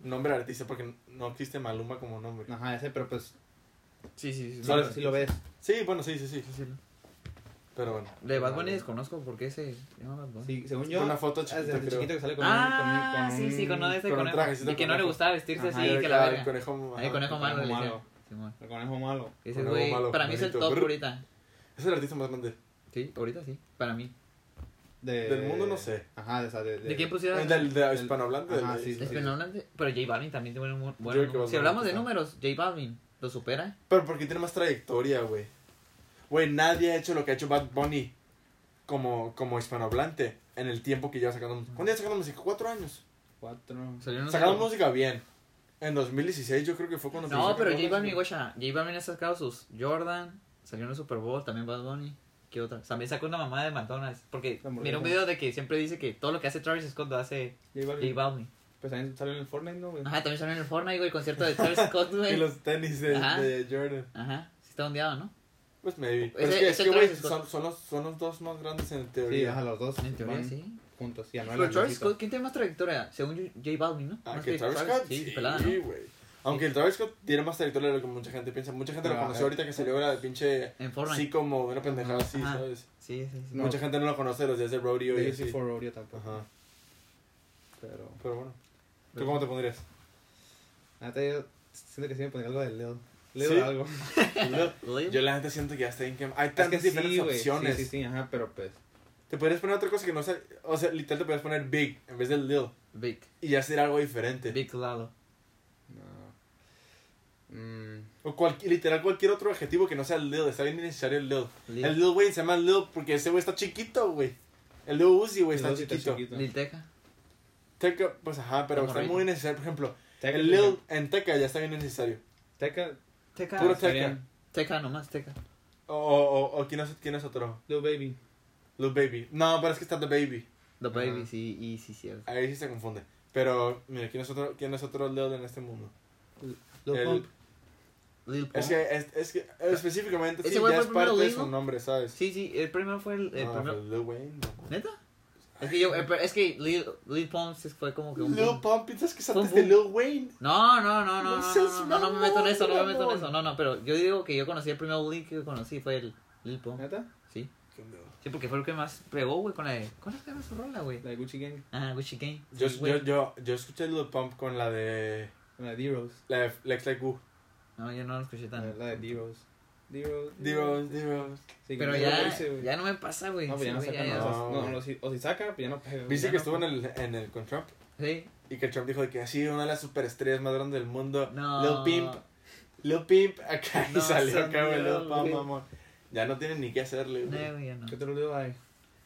nombre artista porque no existe Maluma como nombre. Ajá, ese, pero pues. Sí, sí, sí. Sí, sí lo ves. Sí, bueno, sí, sí, sí. Sí, sí. Pero bueno. De Bad Bunny desconozco por qué se llama Bad Bunny. Sí, según Con yo. una foto ah, chiquita, desde creo. chiquito que sale con Ah, un. sí, sí, con ese con un conejo. trajecito Y que no le conejo. gustaba vestirse Ajá, así, Ah, que la el verga. conejo, ajá. conejo el malo le conejo malo. Simón. El conejo malo. Ese Conejo güey, malo, para mí es el top Brr. ahorita. Es el artista más grande. Sí, ahorita sí, para mí. De, Del mundo no sé. Ajá, de, esa- de, ¿De quién pusieras? El del de del- hispanohablante. Ajá, del- sí, Es hispanohablante, pero J Balvin también tiene un buen Si hablamos de números, J Balvin lo supera. Pero porque tiene más trayectoria, güey. Güey, nadie ha hecho lo que ha hecho Bad Bunny como, como hispanohablante en el tiempo que lleva sacando música. ¿Cuándo lleva sacando música? Cuatro años. Cuatro. Salió Sacando música bien. En 2016 yo creo que fue cuando... No, pero J Balvin, guacha, J Balvin ha sacado sus Jordan, salió en el Super Bowl, también Bad Bunny. ¿Qué otra? También sacó una mamá de McDonald's. Porque mira un video de que siempre dice que todo lo que hace Travis Scott lo hace J J Balvin. Balvin. Pues también salió en el Fortnite, ¿no, güey? Ajá, también salió en el Fortnite, güey, el concierto de Travis Scott, Y güey. los tenis de, de Jordan. Ajá, sí está ondeado, ¿no? Pues maybe. Ese- Pero es que, es que, güey, son, son, los, son los dos más grandes en Sí, teoría. ajá, los dos. En teoría van sí. Juntos. Y Pero Travis. Scott, ¿quién tiene más trayectoria? Según yo, J Balvin, ¿no? Ah, Más que Travis Scott. Sí, Sí, pelada, ¿no? güey. Aunque el Travis Scott tiene más trayectoria de lo que mucha gente piensa. Mucha gente lo conoció ahorita que salió la de pinche... En Fortnite. Sí, como una pendejada así, Ajá. ¿sabes? Sí, sí, sí. No. Mucha gente no lo conoce los días de rodeo y así. For Rodeo tampoco. Ajá. Pero. Pero bueno. ¿Tú cómo te pondrías? Yo siento que sí me ponía algo de Leo. Leo ¿Sí? algo. Yo la gente siento que ya está bien que... Hay Es tantas que diferentes güey. opciones. Sí, sí, sí, ajá, pero pues. Te podrías poner otra cosa que no sea... O sea, literal te podrías poner Big en vez del Lil. Big. Y ya hacer algo diferente. Big Lalo. No. Mm, O cual- literal cualquier otro adjetivo que no sea el Lil. Está bien innecesario el Lil. Lil. El Lil Wayne se llama Lil porque ese güey está chiquito, güey. El Lil Uzi, güey, está chiquito. Lil Teca. Teca, pues ajá, pero Está muy necesario. Por ejemplo, Teca, el Lil en Teca ya está bien necesario. Teca. Teca. Puro Teca. Teca nomás, Teca. O, o, o, o ¿quién, es, quién es otro? Lil Baby. Lil Baby. No, pero es que está The Baby. The Baby, Ajá. sí, y sí, cierto. Ahí sí se confunde. Pero, mira, ¿quién es otro, quién es otro Lil en este mundo? Lil El- Pump. Lil Pump. Es que, es, es que específicamente sí, ya es parte de su ¿no? nombre, ¿sabes? Sí, sí, el primero fue el, el no, primero. pero Lil Wayne. no. ¿Neta? Es que yo, eh, pero es que Lil, Lil Pump sí fue como que un Lil boom. Pump, piensas que es antes de. Lil Wayne. No, no, no, no, No no, no, seas no, no, no me meto en eso, no me meto en eso, no, no, pero yo digo que yo conocí el primer Lil que conocí fue el Lil Pump, ¿Neta? sí, sí, porque fue el que más pegó, güey, con la de, ¿cuál es que era su rola, güey? La de Gucci Gang. Ajá, Gucci Gang, Yo, Sí, yo, yo, yo escuché Lil Pump con la de. La de D-Rose. La de Lex Like Woo. no, yo no lo escuché La, tanto, la de D-Rose. D-Rose. D-Rose, D-Rose. Sí, pero ya, güey. ya no me pasa, güey, No, pues ya no Sí, saca ya- nada. no. No, no, si- o si saca, pues ya no pega. Ya que no estuvo en el, en el con Trump. sí, Y que Trump dijo de que así, una de las superestrellas más grandes del mundo. no, Lil Pimp. Lil Pimp, acá. No, y salió acá, güey, Lil Pump, mamón. Ya no tienen ni qué hacerle, no, güey. ya no. ¿Qué te lo digo ahí?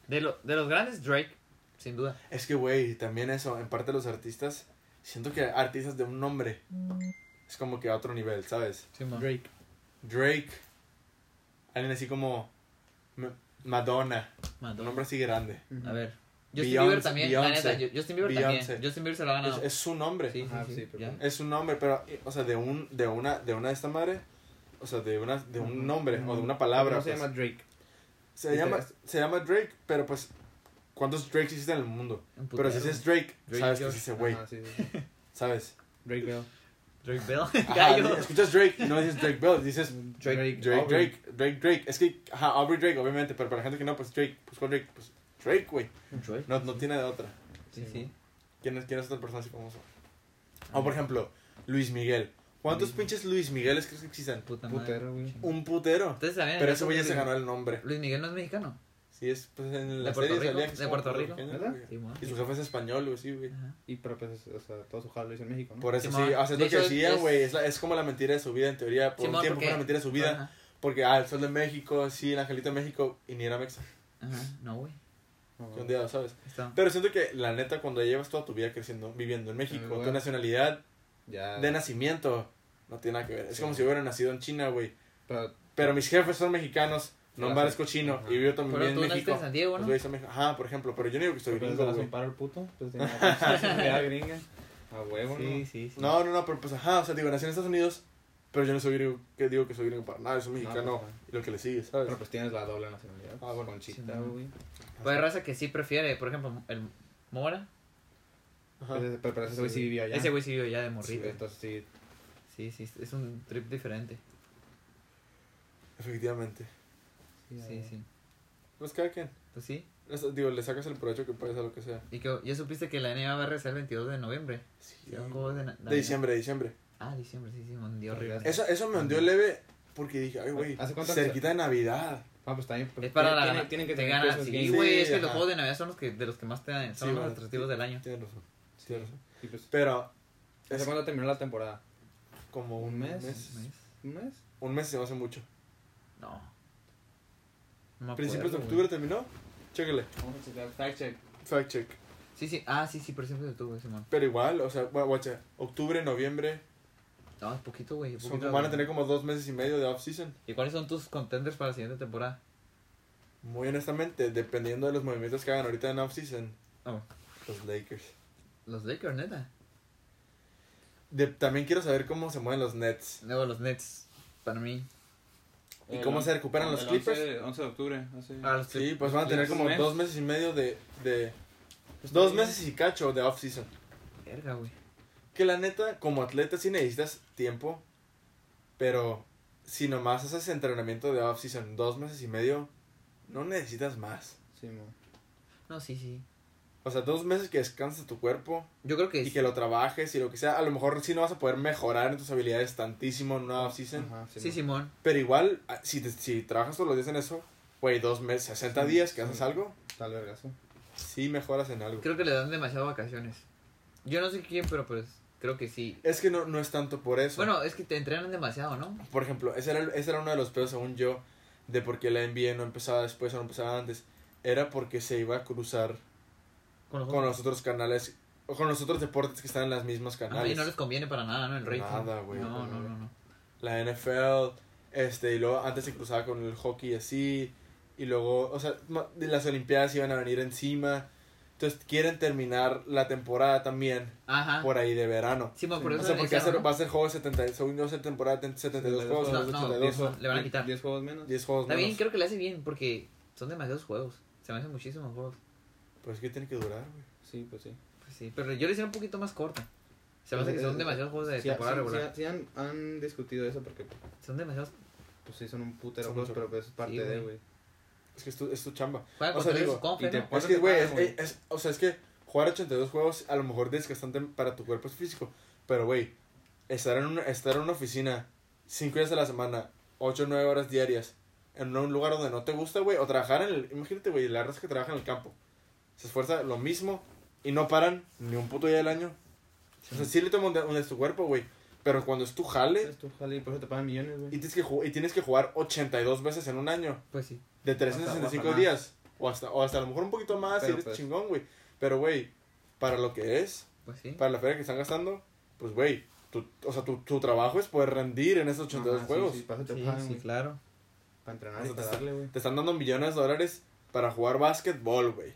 De, lo, de los grandes, Drake, sin duda, Es que, güey, también eso, en parte los artistas, siento que artistas de un nombre es como que a otro nivel, ¿sabes? Drake. Drake, alguien así como M- Madonna, un Madonna. nombre así grande. A ver. Justin Bieber también, la Beyoncé, neta, Ju- Justin Bieber también. Justin Bieber se lo ha Es, ganado. es su nombre. Sí, sí, Ajá, sí. Es su nombre, pero, o sea, de un, de una, de una de esta madre, o sea, de una, de un nombre o de una palabra. ¿Cómo se pues. llama Drake? Se llama, se llama Drake, pero pues, ¿cuántos Drakes existen en el mundo? Un Pero si dices Drake, Drake sabes que Josh. es ese güey, Ajá, sí, sí, sí. ¿sabes? Drake Bell. Drake Bell. Ajá, Gallo. escuchas Drake y no dices Drake Bell, dices Drake. Drake, Aubrey. Drake, Drake, Drake. Es que, ajá, Aubrey Drake, obviamente, pero para la gente que no, pues Drake, pues ¿cuál Drake? Pues Drake, güey. Drake. No, no tiene de otra. Sí, sí. ¿Quién es, quién es otra persona así famosa? O por ejemplo, Luis Miguel. ¿Cuántos Luis- pinches Luis Migueles crees que existen? Puta madre. Putero, güey. Un putero. Ustedes sabían. Pero ese güey ya se ganó el nombre. Luis Miguel no es mexicano. Sí, es pues en la ¿De Puerto serie Rico? salía que es ¿De Puerto Rico? Sí. Y su jefe es español, güey, sí, güey. Y pero pues, o sea, todo su jalo lo hizo en México, ¿no? Por eso Simón. sí, o sea, es De lo que decía, es- güey. Es, la- es como la mentira de su vida, en teoría. Por Simón, un tiempo fue una mentira de su vida. Ajá. Porque, ah, el sol de México, sí, el angelito de México, y ni era mexa. Ajá. No, güey. Que un día, ¿sabes? Está. Pero siento que, la neta, cuando llevas toda tu vida creciendo, viviendo en México, bueno. tu nacionalidad Ya. de nacimiento no tiene nada que ver. Es Sí. como si hubiera nacido en China, güey. Pero, Pero mis jefes son mexicanos, no Claro. parezco chino, Ajá. y vivo también Pero en tú naciste México. en San Diego, ¿no? Ajá, por ejemplo, pero yo no digo que estoy pero gringo, güey. compara el puto. Pues tiene la nacionalidad gringa. A huevo, Sí, ¿no? sí, sí. No, no, no, pero pues ajá, o sea, digo, nací en Estados Unidos, pero yo no soy gringo, que digo que soy gringo para nada, soy mexicano, pues, y lo que le sigue, ¿sabes? Pero pues tienes la doble nacionalidad. Ah, bueno. Conchita, Sí, güey. Pues hay raza que sí prefiere, por ejemplo, el Mora. Ajá. Pero, pero, pero ese güey sí vivió allá. Ese güey sí vive ya de Sí, morrito. entonces sí. Sí, sí, es un trip diferente. Efectivamente. Sí, sí. Pues cada quien. Pues sí. Es- Digo, le sacas el provecho que puedes a lo que sea. Y que ya supiste que la NBA va a regresar el 22 de noviembre. Sí. Sí, de, na- De diciembre, de diciembre. Ah, diciembre, sí, sí, día horrible. Eso, eso me hundió leve porque dije, ay, güey, ¿Hace cuánto cerquita de Navidad. Ah, pues bien. pues, Es para la tienen, tienen que te ganas. Sí, güey, es que ajá. los juegos de Navidad son los que de los que más te dan, son Sí, los atractivos del año. Tienes razón. Tienes razón. Sí, pues, Pero, ¿Hace es cuándo terminó la temporada? como ¿Un un mes? mes. ¿Un mes? ¿Un mes? Un mes se me hace mucho. No. No ¿Principios de octubre terminó? Chéquele. Vamos a checar. Fact check. Fact check. Sí, sí, ah, sí, sí, principios de octubre, Simón. Pero igual, o sea, gua- guacha, octubre, noviembre, No, es poquito, güey. son- van a tener como dos meses y medio de off-season. ¿Y cuáles son tus contenders para la siguiente temporada? Muy honestamente, dependiendo de los movimientos que hagan ahorita en off-season, Oh, los Lakers. los Lakers, neta. De- también quiero saber cómo se mueven los Nets. Luego los Nets, para mí. ¿Y El cómo se recuperan los Clippers? 11, 11 de octubre. Hace... Ah, los Sí, pues van a tener ¿Un como mes? dos meses y medio de... de Está dos meses y cacho de off-season. Verga, güey. Que la neta, como atleta sí necesitas tiempo, pero si nomás haces entrenamiento de off-season dos meses y medio, no necesitas más. Sí, mo. No, sí, sí. O sea, dos meses que descanses tu cuerpo Yo creo que y que lo trabajes y lo que sea, a lo mejor sí no vas a poder mejorar en tus habilidades tantísimo en una off-season, Ajá, Sí. Simón. pero igual, ah, si, te- si trabajas todos los días en eso, güey, dos meses, 60 Sí, días que sí. haces algo, Tal vergazo. sí mejoras en algo. Creo que le dan demasiado vacaciones. Yo no sé quién, pero pues creo que sí. Es que no, no es tanto por eso. Bueno, es que te entrenan demasiado, ¿no? Por ejemplo, ese era, el- ese era uno de los pedos, según yo, de por qué la NBA no empezaba después o no empezaba antes. Era porque se iba a cruzar Con los, con los otros canales, o con los otros deportes que están en las mismas canales. y no les conviene para nada, ¿no? El rating. Nada, güey. No, no, no, no. La NFL, este, y luego antes se cruzaba con el hockey así, y luego, o sea, las Olimpiadas iban a venir encima. Entonces quieren terminar la temporada también Ajá. por ahí de verano. Sí, por O eso sea, lo porque va a ser, iniciaron, va ¿no? a ser juego de 70, según yo, ser temporada de 72 juegos, No, no, 82, diez- le van a quitar. 10 juegos menos. 10 juegos Está bien, menos. creo que le hace bien porque son demasiados juegos. Se me hacen muchísimos juegos. Pues que tiene que durar, güey. Sí, pues sí. Pues sí, pero yo le hice un poquito más corta. Se me hace que son eh, demasiados juegos de Sí, temporada sí, regular. sí, han, han discutido eso porque Son demasiados. pues sí son un putero Son juegos, mucho. pero pues es parte de, güey. Es que es tu, es tu chamba. Juega O sea, digo, confe, y te- ¿no? Es ¿Cuánto que, güey, es, es- o sea, es que jugar 82 juegos a lo mejor es desgastante para tu cuerpo físico. Pero, güey, estar en una, estar en una oficina 5 días a la semana, 8 o 9 horas diarias, en un lugar donde no te gusta, güey, o trabajar en el... Imagínate, güey, la raza que trabaja en el campo. Se esfuerza lo mismo y no paran ni un puto día del año. O sea, sí le toma un, un de tu cuerpo, güey. Pero cuando es tu jale Es tu jale y por eso te pagan millones, y güey. tienes, que y tienes que jugar 82 veces en un año, Pues sí. de hasta 365 más. días. O hasta, o hasta a lo mejor un poquito más si Pero, eres pues- chingón, güey. Pero, güey, para lo que es, Pues sí. para la feria que están gastando, pues, güey, tu, o sea, tu, tu trabajo es poder rendir en esos 82 Ajá, juegos. Sí, sí, para eso te Sí, pagan, sí, güey. claro. Para entrenar O y para te, darle, güey. te están dando millones de dólares para jugar básquetbol, güey.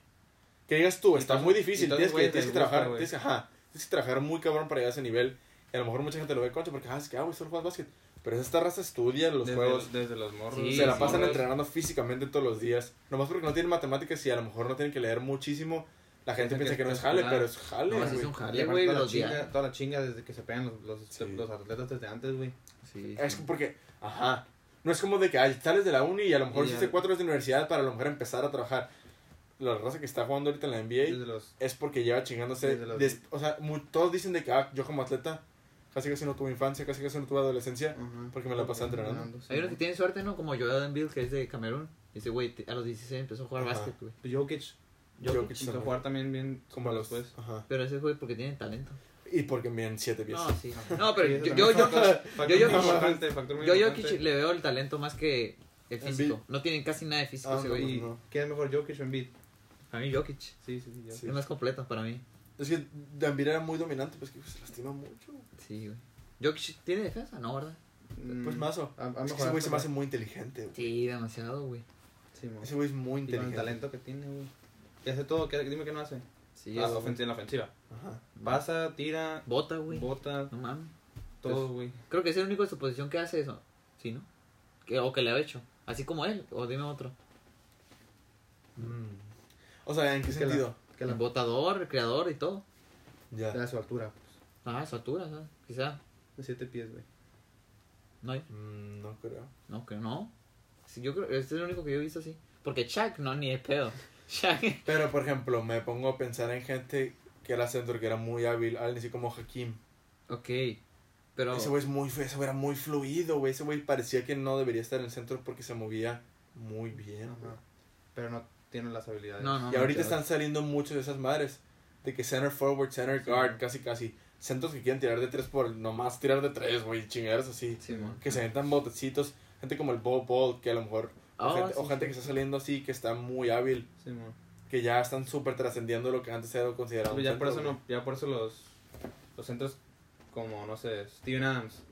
Que digas tú, está muy difícil, tienes que, tienes que trabajar, tienes que, ajá, tienes que trabajar muy cabrón para llegar a ese nivel. Y a lo mejor mucha gente lo ve concha porque, ah, es que, ah, güey, solo juegas básquet. Pero esta raza estudia los desde, juegos. Desde los morros. Sí, se la pasan morros. entrenando físicamente todos los días. Nomás porque no tienen matemáticas y a lo mejor no tienen que leer muchísimo. La gente piensa que que no es jale, pero es jale, No, es un Y jale, güey, toda, la chinga, toda la chinga desde que se pegan los, los, Sí. los atletas desde antes, güey. Sí, Es sí. porque, ajá, no es como de que ay, sales de la uni y a lo mejor hiciste cuatro años de universidad para a lo mejor empezar a trabajar. La raza que está jugando ahorita en la NBA los... es porque lleva chingándose. Desde los- des- o sea, todos dicen de que ah, yo como atleta casi casi no tuve infancia, casi casi no tuve adolescencia. Porque me la pasé entrenando. Hay uno que tiene suerte, ¿no? Como Joel Embiid, que es de Camerún. Ese güey a los 16 empezó a jugar Ajá. básquet, güey. Pues Jokic. Jokic Empezó a jugar también bien Como a los. Ajá. Pero ese güey porque tiene talento. Y porque miden siete pies. No, sí. No, pero yo, yo, yo, yo-. Jokic le veo el talento más que el físico. No tiene casi nada de físico Ah, ese güey. ¿Y no. quién es mejor, Jokic o Embiid? A mí Jokic. Sí, sí, sí. Jokic. Sí. Es más completo para mí. Es que Dambir era muy dominante, pues que se lastima mucho. Sí, güey. Jokic tiene defensa, ¿no, verdad? Mm, Pues mazo. Es que ese güey se me hace muy inteligente, güey. Sí, demasiado, güey. Sí. Ese güey es muy Y con el inteligente. talento que tiene, güey. Y hace todo. ¿qué- Dime qué no hace. Sí, Ah, es- ofen- en la ofensiva. Ajá. Pasa, tira, Bota, güey. bota, No mames. todo, güey. Creo que es el único de su posición que hace eso. Sí, ¿no? Que, o que le ha hecho. Así como él. O dime otro. Mm. O sea, ¿en qué Es que la- sentido? Que la- El botador, el creador y todo. Ya. De su altura, pues. Ah, su altura, ¿sabes? Quizá. De 7 pies, güey. No hay. Mm, no creo. No, que no. Sí, yo creo, este es el único que yo he visto así. Porque Shaq no, ni de pedo. Shaq. Pero, por ejemplo, me pongo a pensar en gente que era centro, que era muy hábil, alguien así como Hakim. Ok. Pero. Ese güey es muy, ese güey era muy fluido, güey. Ese güey parecía que no debería estar en el centro porque se movía muy bien. güey. Ajá. Pero no tienen las habilidades. No, no. Y ahorita están saliendo muchas de esas madres. De que center forward, center Sí. guard, casi casi. Centros que quieren tirar de tres por nomás tirar de tres, güey. Chingaderas así. Sí. Que se aventan botecitos. Gente como el Bob Ball, que a lo mejor. Ah, o gente, sí, o gente sí. que está saliendo así, que está muy hábil. Sí. Que ya están súper trascendiendo lo que antes era considerado. Un ya por eso centro, no, ya por eso los, los centros como, no sé, Steven Adams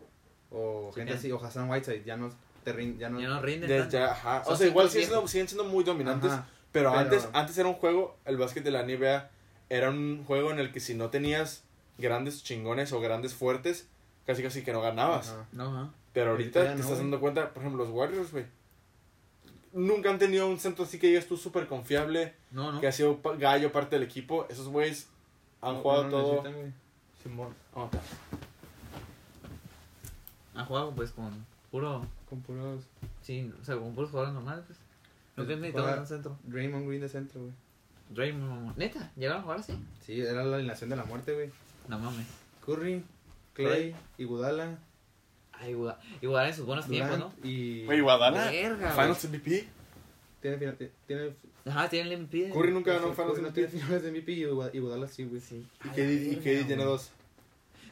o Sí, gente así, o Hassan Whiteside, ya no, te rin- ya no, Ya no rinden. Ya, ajá. O sea, igual siguen siendo, siguen siendo muy dominantes. Ajá. Pero, Pero- antes, antes era un juego, el básquet de la NBA era un juego en el que si no tenías grandes chingones o grandes fuertes, casi casi que no ganabas. Ajá. No, ajá. Pero Ahorita te no, estás güey. dando cuenta, por ejemplo, los Warriors, güey. Nunca han tenido un centro así que digas tú súper confiable, No, no. que ha sido gallo parte del equipo. Esos güeyes han No- jugado no todo. necesitan. Simón. Ah, Han jugado pues con puro. Con puros Sí, o sea, con puros jugadores normales, pues. No Pues, que necesitaban juega- un centro. Draymond Green de centro, güey. Draymond, mamá. Neta, llegaron a jugar así. Sí, era la alineación de la muerte, güey. No mames. Curry, Clay, Iguodala, Ay, igual, igual en sus buenos tiempos, ¿no? Y... Güey, güey. Finals MVP. Tiene, final- tiene, Ajá, tienen el MVP. Curry nunca ganó Finals MVP. tiene finales de MVP y Iguodala- Iguodala sí, güey. Sí. Y la KD, y verga, KD tiene dos.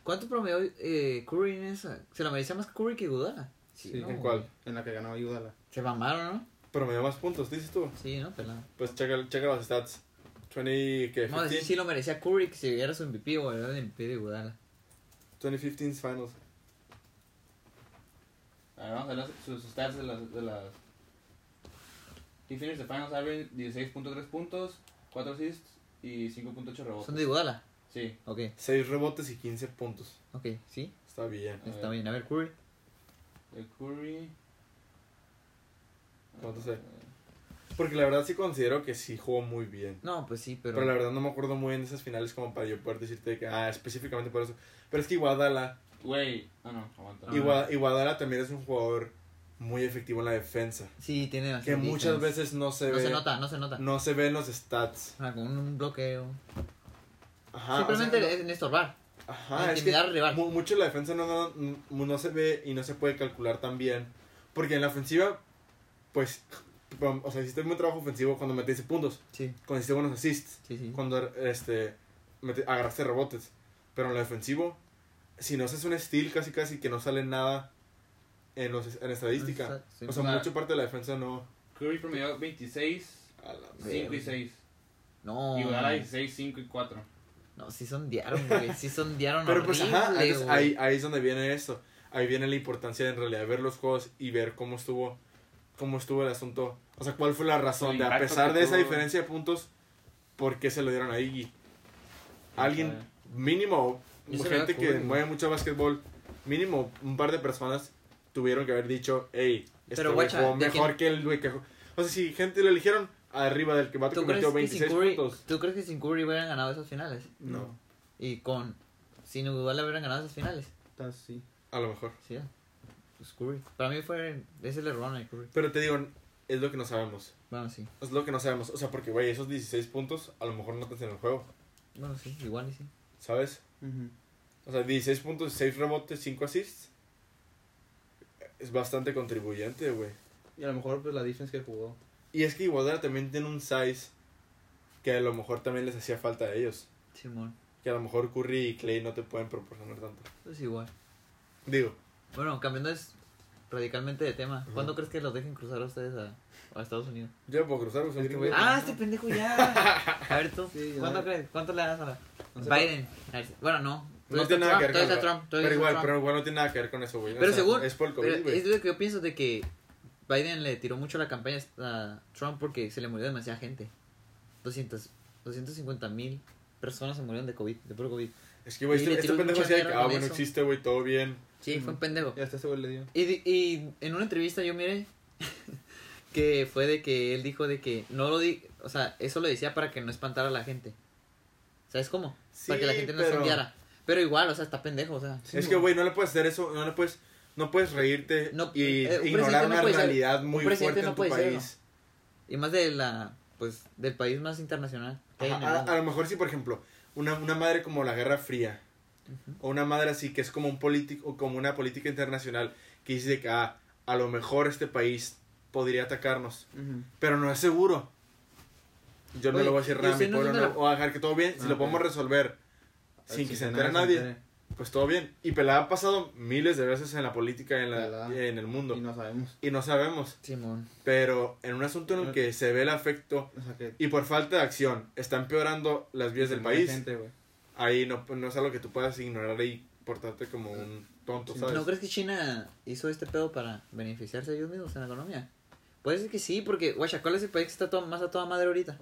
¿Cuánto promedió eh, Curry en esa? Se lo merecía más Curry que Gudala. Sí, ¿no, ¿En güey? cuál? En la que ganó Iguodala. Se mamaron, ¿no? Pero me dio más puntos, dices tú. Sí, ¿no? Pelado. Pues checa, checa los stats. 20, ¿qué? Vamos a decir 15? si lo merecía Curry que si era su MVP o era el MVP de Gudala. 2015 Finals. A ver, vamos a ver sus stats de las... De las... He finished the finals average 16.3 puntos, 4 assists y 5.8 rebotes. Son de Gudala. Sí. Ok, 6 rebotes y 15 puntos. ok, sí. Está bien. Está bien. A ver, Curry. De Curry... ¿Cuánto sé? Porque la verdad sí considero que sí jugó muy bien. No, pues sí, pero. Pero, la verdad no me acuerdo muy bien de esas finales como para yo poder decirte que, ah, específicamente por eso. Pero es que Iguadala, Güey... Ah, no, aguanta. Igua- Iguadala también es un jugador muy efectivo en la defensa. Sí, tiene Que muchas defense. veces no se No ve. se nota, no se nota. No se ve en los stats. Ah, con un bloqueo. Ajá. Simplemente o sea, es en estorbar. no- ajá, es que al rival. mu- mucho la defensa no, no, no, no se ve y no se puede calcular tan bien. Porque en la ofensiva, pues, o sea, hiciste un buen trabajo ofensivo cuando metiste puntos, Sí, cuando hiciste buenos assists. sí, sí. cuando este mete- agarraste rebotes. Pero en lo defensivo, si no haces un steal casi casi que no sale nada en los en estadística. Sí. O sea, Ah. mucha parte de la defensa no. Curry promedió 26, A la 5 y Verga. 6. No. Y Iguodala 16, 5 y 4. No, sí sondearon, güey. Sí sondearon. Pero pues horrible, ajá, entonces, güey. ahí, ahí es donde viene esto. Ahí viene la importancia de en realidad ver los juegos y ver cómo estuvo cómo estuvo el asunto. O sea, cuál fue la razón de a pesar de esa tuvo. diferencia de puntos, ¿por qué se lo dieron a Iggy? Alguien mínimo gente da que güey. mueve mucho básquetbol, mínimo un par de personas tuvieron que haber dicho, hey, este Pero, guacha, jugó ¿de mejor quién? que el güey que jugó". O sea, si gente lo eligieron arriba del que va ¿Tú que crees metió que sin 26 Curry, puntos. ¿Tú crees que sin Curry hubieran ganado esas finales? No, Y con. Sin Iguodala hubieran ganado esas finales. Así. a lo mejor. Sí. Pues Curry. Para mí fue. Es el error de Curry. Pero te digo, es lo que no sabemos. Bueno, sí. Es lo que no sabemos. O sea, porque, güey, esos 16 puntos a lo mejor no te hacen el juego. Bueno, sí. Igual y sí. ¿Sabes? Ujú. O sea, 16 puntos, 6 rebotes, 5 assists. Es bastante contribuyente, güey. Y a lo mejor pues la defense que jugó. Y es que Iguodala también tiene un size que a lo mejor también les hacía falta a ellos. Simón. Que a lo mejor Curry y Clay no te pueden proporcionar tanto. Pues igual. Digo, Bueno, cambiando es radicalmente de tema. ¿Cuándo crees que los dejen cruzar a ustedes a, a Estados Unidos? yo puedo cruzar, pues, Este gringo. güey- Ah, este pendejo ya. A ver tú. Sí, ya. ¿Cuánto crees? ¿Cuánto le das a la No sé Biden? A ver, Bueno, no. No Todavía tiene está nada que ver Trump, todavía con está Trump, todavía Pero está igual, Trump. pero igual no tiene nada que ver con eso, güey. Pero O sea, según- Es por el Pero COVID, güey. es lo que yo pienso de que Biden le tiró mucho la campaña a Trump porque se le murió demasiada gente. 200, 250 mil personas se murieron de COVID, de puro COVID. Es que, güey, Y este, le este tiró pendejo mucha decía que, mierda ah, con bueno, eso. existe, güey, todo bien. Sí, fue un pendejo. Y hasta ese le dio. Y, y en una entrevista yo miré que fue de que él dijo de que no lo di, o sea, eso lo decía para que no espantara a la gente. ¿Sabes cómo? Sí, Para que la gente no pero- se enviara. Pero igual, o sea, está pendejo, o sea. es que, güey, no le puedes hacer eso, no le puedes, no puedes reírte No, y eh, un ignorar no una ser- realidad un muy presidente fuerte no en tu país. Y más de la, pues, del país más internacional Ajá, a, a lo mejor sí, por ejemplo, una, una madre como la Guerra Fría, o una madre así que es como un político, o como una política internacional que dice que ah, a lo mejor este país podría atacarnos, pero no es seguro. Yo no le voy a decir ¿y nada a mi pueblo, tiene no, la- o a dejar que todo bien, si Ah, lo ok. podemos resolver sin que se entere nadie, pues todo bien. Y pelada ha pasado miles de veces en la política en, la, en el mundo. Y no sabemos. Y no sabemos. Simón. Pero en un asunto en el que se ve el afecto O sea que. y por falta de acción está empeorando las vías del muere país, gente. Ahí no, no es algo que tú puedas ignorar y portarte como un tonto, ¿sabes? ¿No crees que China hizo este pedo para beneficiarse ellos mismos en la economía? Puede ser que sí, porque, guacha, ¿cuál es el país que está todo- más a toda madre ahorita?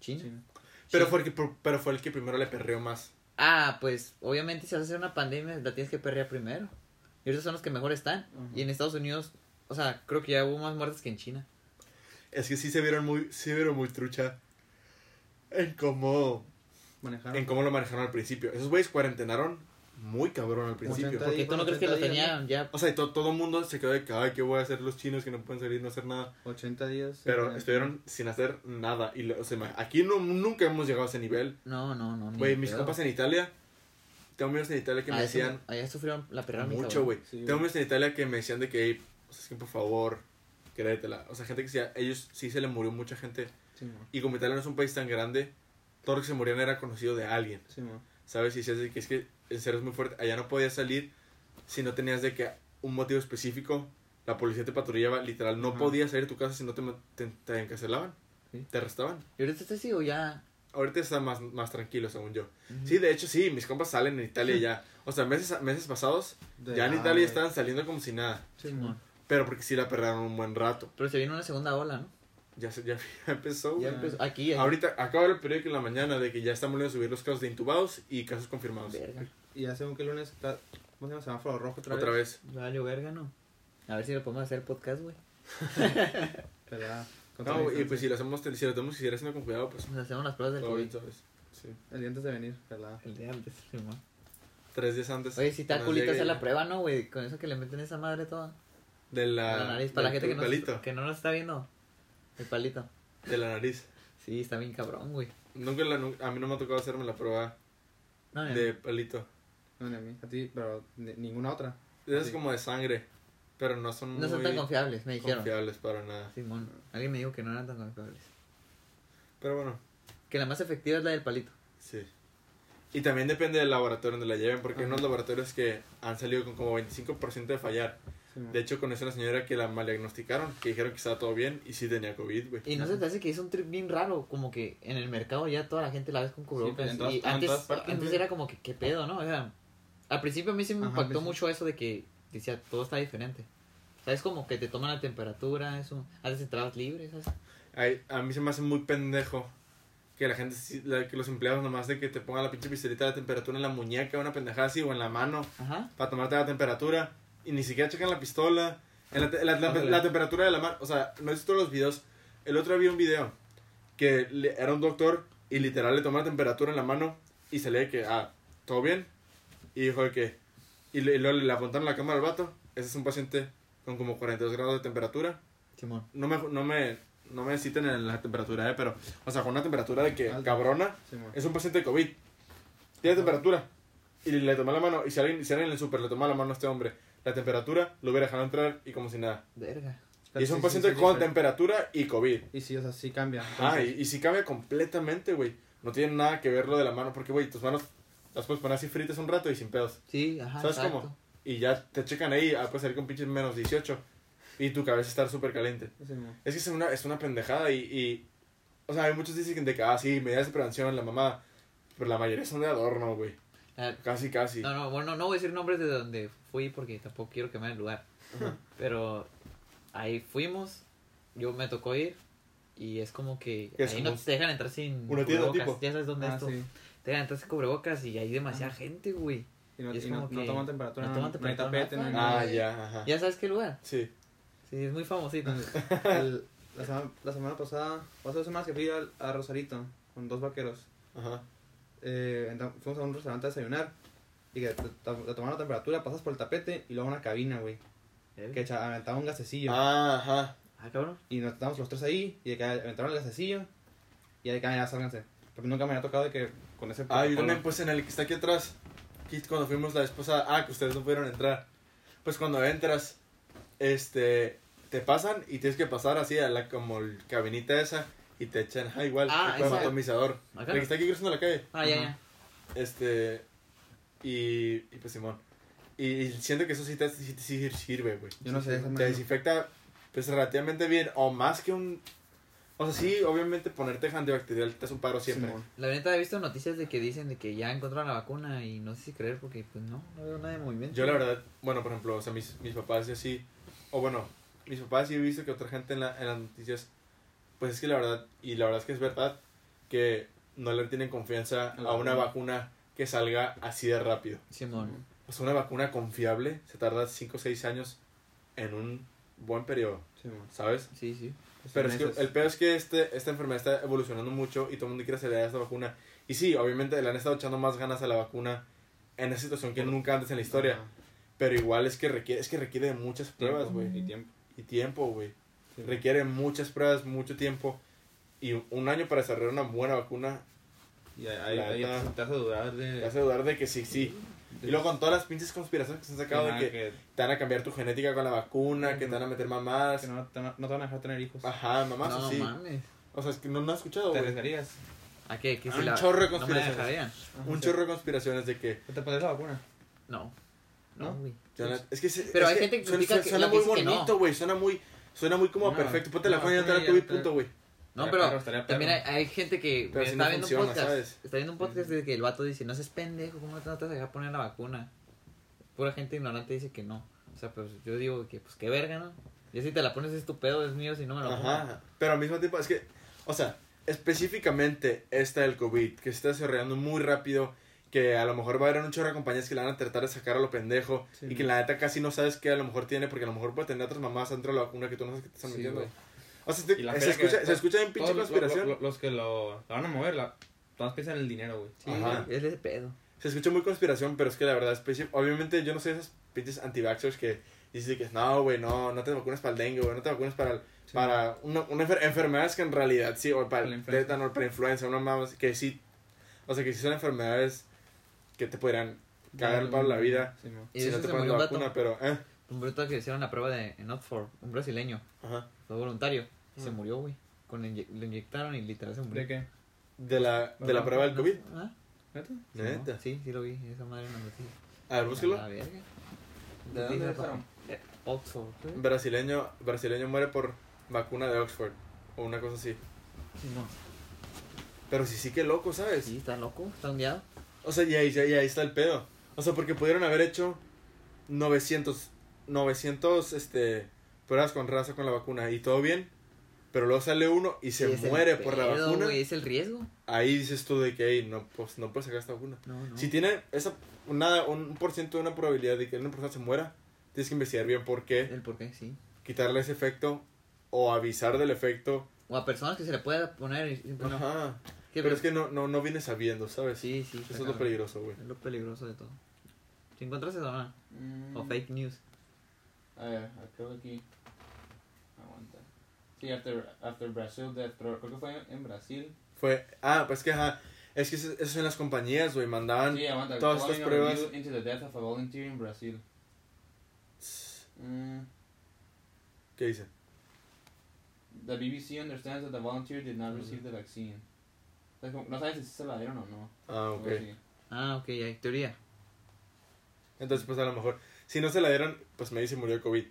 China. Pero, fue el que, por- pero fue el que primero le perreó más. Ah, pues, obviamente si vas a hacer una pandemia, la tienes que perrear primero. Y ahorita son los que mejor están. Y en Estados Unidos, o sea, creo que ya hubo más muertes que en China. Es que sí se vieron muy, sí se vieron muy trucha en cómo, Manejaron. en cómo lo manejaron al principio. Esos güeyes cuarentenaron muy cabrón al principio. 80 Porque tú no crees que lo 80 días, tenían ya. O sea, y to- todo el mundo se quedó de que, ay, ¿qué voy a hacer los chinos que no pueden salir, no hacer nada? 80 días. Pero sí, estuvieron sin hacer nada. Y, lo- o sea, aquí no, nunca hemos llegado a ese nivel. No, no, no. Güey, mis compas en Italia, tengo amigos en Italia que Ah, me decían Allá sufrieron la perra mucho, güey. Sí, tengo amigos en Italia que me decían de que, "Ey, o sea, es que por favor, créetela. O sea, gente que decía, ellos sí se le murió mucha gente. Y como Italia no es un país tan grande, todos los que se morían era conocido de alguien. Sí. ¿Sabes? Y decías de que es que en serio es muy fuerte. Allá no podías salir si no tenías de que un motivo específico. La policía te patrullaba, literal. No Ajá. podías salir de tu casa si no te, te, te encarcelaban. Sí. Te arrestaban. ¿Y ahorita está así o ya? Ahorita está más, más tranquilo, según yo. Ujú. Sí, de hecho, sí, mis compas salen en Italia ya. O sea, meses, meses pasados, De ya en Italia estaban saliendo como si nada. Sí. Pero porque sí la perraron un buen rato. Pero se vino una segunda ola, ¿no? Ya, se- ya, ya empezó. Ya güey. empezó. Aquí, aquí. Ahorita ver el periódico en la mañana de que ya están volviendo a subir los casos de intubados y casos confirmados. Verga. Y ya según que el lunes está. ¿Cómo se llama? Semáforo rojo otra, Otra vez. Vale, verga, ¿no? A ver si lo podemos hacer podcast, güey. Pero No, y pues si lo hacemos, si lo tenemos que ir haciendo con cuidado, pues Nos hacemos las pruebas del COVID. ¿sabes? Sí. El día antes de venir, pelada. El día antes, Simón. Tres días antes. Oye, si está culita hacer la prueba, ¿no, güey? Con eso que le meten esa madre toda. De la, la nariz, para la gente que no, que no nos está viendo. El palito. De la nariz. Sí, está bien cabrón, güey. Nunca la, a mí no me ha tocado hacerme la prueba No, de palito. No, ni a mí. A ti, pero ni- ninguna otra. Sí. como de sangre. Pero no son no son tan confiables, me dijeron. confiables para nada. Simón, alguien me dijo que no eran tan confiables. Pero bueno, Que la más efectiva es la del palito. sí. Y también depende del laboratorio donde la lleven, porque hay unos laboratorios que han salido con como 25% de fallar. Sí. De hecho, conocí una señora que la maldiagnosticaron, que dijeron que estaba todo bien y sí tenía COVID, güey. Y no se te hace que es un trip bien raro, como que en el mercado ya toda la gente la ves con cubrebocas. en todas- y antes, partes, antes era como que, ¿qué pedo, no? O sea, al principio a mí sí me Ajá, impactó pues sí. mucho eso de que decía, todo está diferente. ¿Sabes? Como que te toman la temperatura, eso. Haces entradas libres, ¿sabes? Ay, a mí se me hace muy pendejo que la gente, sí- la- que los empleados nomás de que te pongan la pinche pistolita de temperatura en la muñeca, una pendejada así, o en la mano, Ajá. para tomarte la temperatura, y ni siquiera checan la pistola, en la, te- la- la- la temperatura de la mano, o sea, no he visto los videos, el otro vi un video, que le- era un doctor, y literal le tomó la temperatura en la mano, y se lee que, ah, ¿todo bien? Y dijo de que, y, le- y luego le apuntaron la cámara al vato, ese es un paciente con como 42 grados de temperatura, Simón. no me, no me, no me citen en la temperatura, eh, pero, o sea, con una temperatura de que Alta. cabrona, mo. es un paciente de COVID, tiene temperatura, y le tomó la mano, y si alguien, si alguien en el súper le tomó la mano a este hombre, la temperatura, lo hubiera dejado entrar y como si nada. Verga. Y es un Sí, paciente sí, sí, con temperatura y COVID. Y sí, o sea, sí cambia. Ah, Entonces, y, y sí cambia completamente, güey. No tiene nada que ver lo de la mano, porque, güey, tus manos las puedes poner así fritas un rato y sin pedos. Sí, ajá. ¿Sabes exacto. cómo? Y ya te checan ahí, ah, puedes salir con pinches menos 18 y tu cabeza está súper caliente. Es que es una, es una pendejada y, y... O sea, hay muchos dicen de que, ah, sí, medidas de prevención, la mamá. Pero la mayoría son de adorno, güey. Ah, Casi, casi. No, no, bueno, no voy a decir nombres de donde fui porque tampoco quiero quemar el lugar. Ajá. Pero ahí fuimos, yo me tocó ir y es como que Es ahí como no te dejan entrar sin una tienda cubrebocas. tipo. Ya sabes dónde Ah, es esto. sí. Te dejan entrar sin cubrebocas y hay demasiada Ajá. gente, güey. Y no, Y es y no, como no que toman temperatura, no no, toman no hay temperatura, tapete, no hay no, nada. Ah, ya, ajá. ¿Ya sabes qué lugar? Sí. Sí, es muy famosito. El- la, semana, la semana pasada, hace dos semanas que fui al- a Rosarito con dos vaqueros. Ajá. eh, fuimos a un restaurante a desayunar y que te, te- te tomaron la temperatura, pasas por el tapete y luego una cabina, güey, que echa- aventaba un gasecillo. Ah, ajá. Ah, cabrón. Y nos estábamos los tres ahí y de que aventaron el gasecillo y de que "Ah, ya sálganse. Porque nunca me había tocado de que con ese Ah, yo también, pues en el que está aquí atrás. Aquí cuando fuimos la pasada. Ah, que ustedes no pudieron entrar. Pues cuando entras, este. Te pasan y tienes que pasar así a la como el cabinita esa y te echan, ah, igual, Ah, con esa- atomizador. Acá. El que está aquí cruzando la calle. Ah, ya, ya. Este. Y, y pues Simón. Y, siento que eso sí te sí, sí sirve, güey. Yo no sé, Te no. desinfecta, pues relativamente bien. O más que un. O sea, sí, obviamente ponerte antibacterial te hace un paro siempre. Simón. La neta he visto noticias de que dicen de que ya encontraron la vacuna y no sé si creer porque pues no, no veo nada de movimiento. Yo la verdad, bueno, por ejemplo, o sea, mis, mis papás y así, o bueno, mis papás sí he visto que otra gente en, la, en las noticias, pues es que la verdad, y la verdad es que es verdad, que no le tienen confianza a una vacuna. Que salga así de rápido. Simón. O sea, una vacuna confiable se tarda 5 o 6 años en un buen periodo, Simón. ¿sabes? Sí, sí. Pero es que el peor es que este, esta enfermedad está evolucionando mucho y todo el mundo quiere acelerar esta vacuna. Y sí, obviamente le han estado echando más ganas a la vacuna en esa situación que nunca antes en la historia. Ajá. Pero igual es que requiere, es que requiere de muchas pruebas, güey. Y tiempo. Y tiempo, güey. Sí. Requiere muchas pruebas, mucho tiempo. Y un año para desarrollar una buena vacuna Y ahí, La te hace dudar de... te hace dudar de que sí, sí. Y luego con todas las pinches conspiraciones que se han sacado de que que, te van a cambiar tu genética con la vacuna, que te van a meter mamadas. que no, te, no te van a dejar tener hijos. Ajá, mamás no así. mames. O sea, es que no, no has escuchado, ¿Te güey. arriesgarías? ¿A qué? ¿Qué Ah, si un la- chorro de no me conspiraciones. dejarían? Un chorro de conspiraciones de que... ¿Te pondrías la vacuna? No. No, ¿No? la- es que se- Pero es hay gente que suena, critica que- suena la que muy que no. bonito, güey. Suena muy, suena muy como No, perfecto. Ponte la no, vacuna y no te ya COVID, punto, güey. No, pero perro, también hay, gente que no está viendo funciona, un podcast. Está viendo un podcast de que el vato dice, no seas pendejo, ¿cómo no te vas a dejar poner la vacuna? Pura gente ignorante dice que no. O sea, pues yo digo que pues qué verga, ¿no? Y si te la pones es tu pedo, es mío, si no me lo pongo. Ajá. Pero al mismo tiempo, es que, o sea, específicamente esta del COVID, que se está desarrollando muy rápido, que a lo mejor va a haber un chorro de compañías que la van a tratar de sacar a lo pendejo, Sí, y que la neta casi no sabes qué a lo mejor tiene, porque a lo mejor puede tener otras mamás dentro de la vacuna que tú no sabes que te están Sí, metiendo. O sea, la se feria que- escucha, se escucha bien pinche conspiración. lo- lo- los que lo, la van a mover, la, todos piensan en el dinero, güey. Sí, Ajá. es de pedo. Se escucha muy conspiración, pero es que la verdad, especi- obviamente yo no soy de esos pinches anti-vaxxers que dicen que no, güey, no, no te vacunes para el dengue, güey, no te vacunes para, el- Sí. para una, una enfer- enfermedades que en realidad sí, o para el tétano, para influenza, una mamá, que sí, o sea, que sí son enfermedades que te podrían cagar para la vida Sí, si no te murió la vacuna, pero, eh, Un bruto que hicieron la prueba de, en Oxford, un brasileño, ajá, fue voluntario, y se Ah. murió, güey. Con inye- le inyectaron y literal se murió. ¿De qué? de la, de la prueba del COVID, ¿Ah? ¿Neta? neta, Sí, sí lo vi, esa madre no noticia. a ver, búsquelo, A verga. ¿De dónde Dice, sacaron? eh, Oxford. ¿qué? brasileño, brasileño muere por vacuna de Oxford, o una cosa así, Sí, no. pero sí, sí que loco, ¿sabes? Sí, está loco, está ondeado. O sea, y ahí, y ahí está el pedo. O sea, porque pudieron haber hecho 900, 900 este, pruebas con raza con la vacuna y todo bien, pero luego sale uno y se Sí, muere por la vacuna. güey, es el riesgo. Ahí dices tú de que "Ey, no, pues, no puedes sacar esta vacuna. No, no. Si tiene esa, una, un por ciento de una probabilidad de que una persona se muera, tienes que investigar bien por qué, El por qué, sí. quitarle ese efecto o avisar del efecto. O a personas que se le pueda poner y siempre no. Ajá. ¿Qué Pero ves? es que no, no, no viene sabiendo, ¿sabes? Sí, sí. Eso es lo peligroso, güey. Es lo peligroso de todo. Si encuentras eso, ¿no? Mm, O fake news. A ver, creo que aquí. Aguanta. Sí, after, after Brazil Death Throw. Creo que fue en Brasil. Fue, ah, pues que ajá, es que eso, son las compañías, güey, mandaban Sí, aguanta. todas estas pruebas. Into the death of a volunteer in Brazil. Mm, ¿Qué dice? the BBC understands that the volunteer did not receive the vaccine. No sabes si se la dieron o no. Ah, ok. Ah, ok, hay teoría. Entonces, pues a lo mejor, si no se la dieron, pues me dice murió de COVID.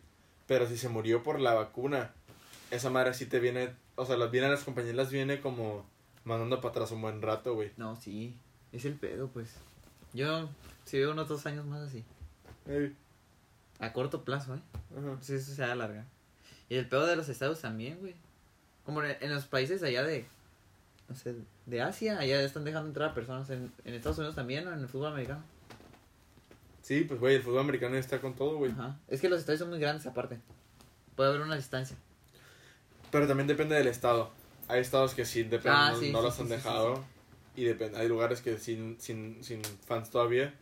Pero si se murió por la vacuna, esa madre sí te viene, o sea, las las compañías, las viene como mandando para atrás un buen rato, güey. No, sí. Es el pedo, pues. Yo, si veo unos dos años más así. A corto plazo, ¿eh? ajá. Sí, eso se va a alargar. Y el pedo de los estados también, güey. Como en, en los países allá de. No sé, de Asia, allá están dejando entrar a personas. En, en Estados Unidos también, o en el fútbol americano. Sí, pues güey, el fútbol americano está con todo, güey. Ajá. Es que los estadios son muy grandes aparte. Puede haber una distancia. Pero también depende del estado. Hay estados que sí, depende, Ah, no, sí, no sí, los sí, han dejado. y depende, hay lugares que sin, sin, sin fans todavía,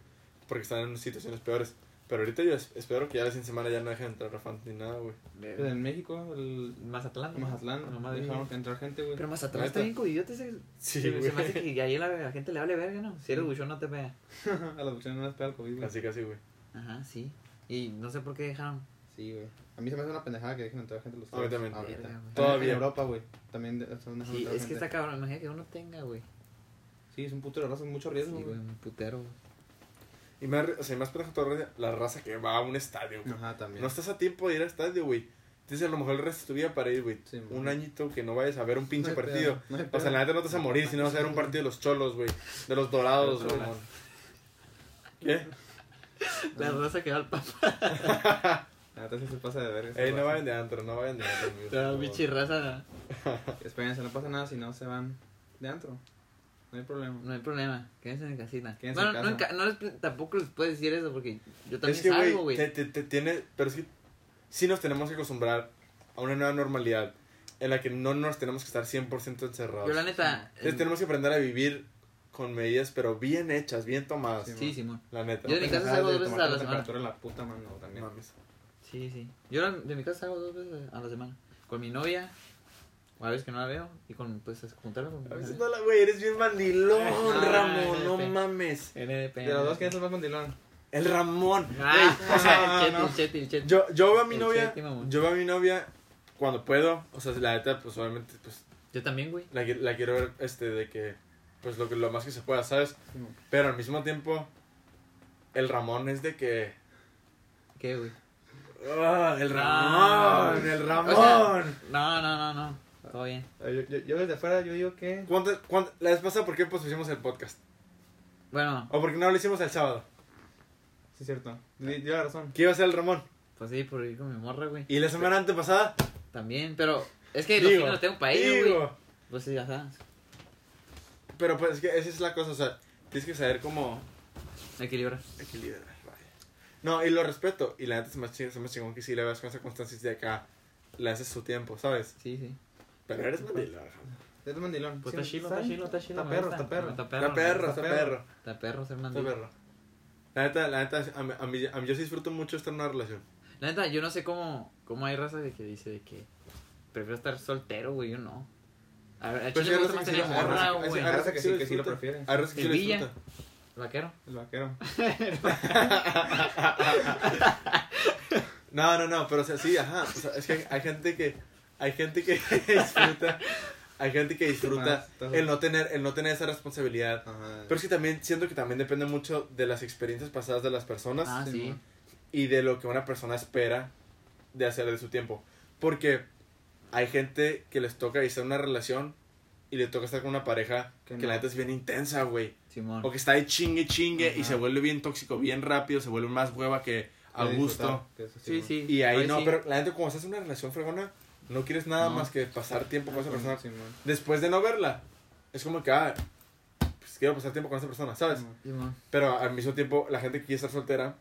porque están en situaciones peores. Pero ahorita yo es- espero que ya la siguiente semana ya no dejen entrar a fans ni nada, güey. Pues en México, el Mazatlán. Mazatlán, Nomás dejaron que entrar gente, güey. Pero Mazatlán está bien coyote ese. Sí, se, güey. se me hace que ahí la, la gente le hable verga, ¿no? Si eres buchón no te pega. a las buchonas no les pega el COVID, güey. Casi, casi, güey. Ajá, sí. Y no sé por qué dejaron. Sí, güey. A mí se me hace una pendejada que dejen entrar gente los A mí también. ahorita. Todavía. En Europa, güey. También de- dejando Sí, es que está cabrón. Imagina que uno tenga, güey. Sí, es un puto de raza, es mucho riesgo, güey, güey. un putero. güey. Y más, o sea, más pendejo todavía la raza que va a un estadio, güey. Ajá, también. No estás a tiempo de ir al estadio, güey. Tienes a lo mejor el resto de tu vida para ir, güey. Sí, un añito que no vayas a ver un pinche No partido. no O sea, la neta no te vas a morir si no vas a ver un partido de los cholos, güey. De los dorados, güey. ¿Qué? La raza que va al neta sí se pasa de ver. esa Ey, no vayan de antro, no vayan de antro, amigos. Por bichi raza. Espérense, no pasa nada si no se van de antro. No hay problema. No hay problema. Quédense en casita. Quédense bueno, en no, en casa. ca- no les, tampoco les puedo decir eso porque yo también Es que, salgo, güey, te, te, te tiene. Pero es que sí nos tenemos que acostumbrar a una nueva normalidad en la que no nos tenemos que estar 100% encerrados. Yo la neta... Entonces tenemos que aprender a vivir con medidas, pero bien hechas, bien tomadas. Sí, Sí, Simón. La neta. Yo de mi casa salgo dos veces a la semana. en la puta mano también. Mames. Sí, sí. Yo de mi casa salgo dos veces a la semana. Con mi novia. A veces que no la veo. Y con, pues, juntarme con mi A veces novia. no la, güey, eres bien mandilón, Ah, Ramón, no mames. NDP. De los dos, ¿quién es el más mandilón? El Ramón. Ah, Güey, o sea, el cheti, no. el el yo, yo veo a mi El novia, yo veo a mi novia cuando puedo, o sea, la neta, pues obviamente, pues, Yo también, güey. la, la quiero ver, este, de que, pues, lo, que, lo más que se pueda, ¿sabes? Pero al mismo tiempo, el Ramón es de que, ¿Qué, güey? ¡ah, el Ah. Ramón, el O Ramón! sea, no, no, no, no. Todo bien. Eh, Yo, yo, yo desde afuera yo digo que... ¿Cuánto- cuánto- la vez pasada, ¿por qué pues hicimos el podcast? Bueno, ¿O por qué no lo hicimos el sábado? Sí, es cierto. Di- Dio la razón. ¿Qué iba a ser el Ramón? pues sí, por ir con mi morra, güey. ¿Y la semana antepasada? También, pero es que los Digo, fines los tengo para güey. digo. Pues sí, ya sabes. Pero pues es que esa es la cosa, o sea, tienes que saber cómo Equilibra. equilibrar, vaya. No, y lo respeto, y la neta se me hace se me chingón que sí le veas con esa constancia de acá le haces su tiempo, ¿sabes? Sí, sí. Pero eres mandilón. Es mandilón. Pues está chilo, está chilo, está chilo. Está perro, está perro. Está perro. Está perro, está está perro. perro. Está perro ser Está mandilón. perro. La neta, la neta, a mí, a mí, a mí yo sí disfruto mucho estar en una relación. La neta, yo no sé cómo, cómo hay raza de que dice de que prefiero estar soltero, güey, yo no. A ver, a Pues Chile hay me raza gusta tener morra, güey. hay raza que sí, que sí lo prefiere. Hay raza que sí lo El disfruta. Vaquero. El vaquero. No, no, no, pero o sea, sí, ajá. O sea, es que hay, hay gente que hay gente que disfruta, hay gente que disfruta el no tener el no tener esa responsabilidad. Ajá. Pero es que también siento que también depende mucho de las experiencias pasadas de las personas Ah, Sí, y de lo que una persona espera de hacer de su tiempo. Porque hay gente que les toca estar en una relación y le toca estar con una pareja que, Que la no. neta es bien intensa, güey. Simón. O que está ahí chingue chingue y Ajá. se vuelve bien tóxico bien rápido, se vuelve más hueva que a gusto. Sí, sí. Y ahí Ay, no, sí. pero la gente, como estás en una relación fregona, no quieres nada No. más que pasar tiempo con esa persona. Sí, man. Después de no verla, es como que, ah, pues quiero pasar tiempo con esa persona, ¿sabes? Sí, man. Pero al mismo tiempo, la gente que quiere estar soltera,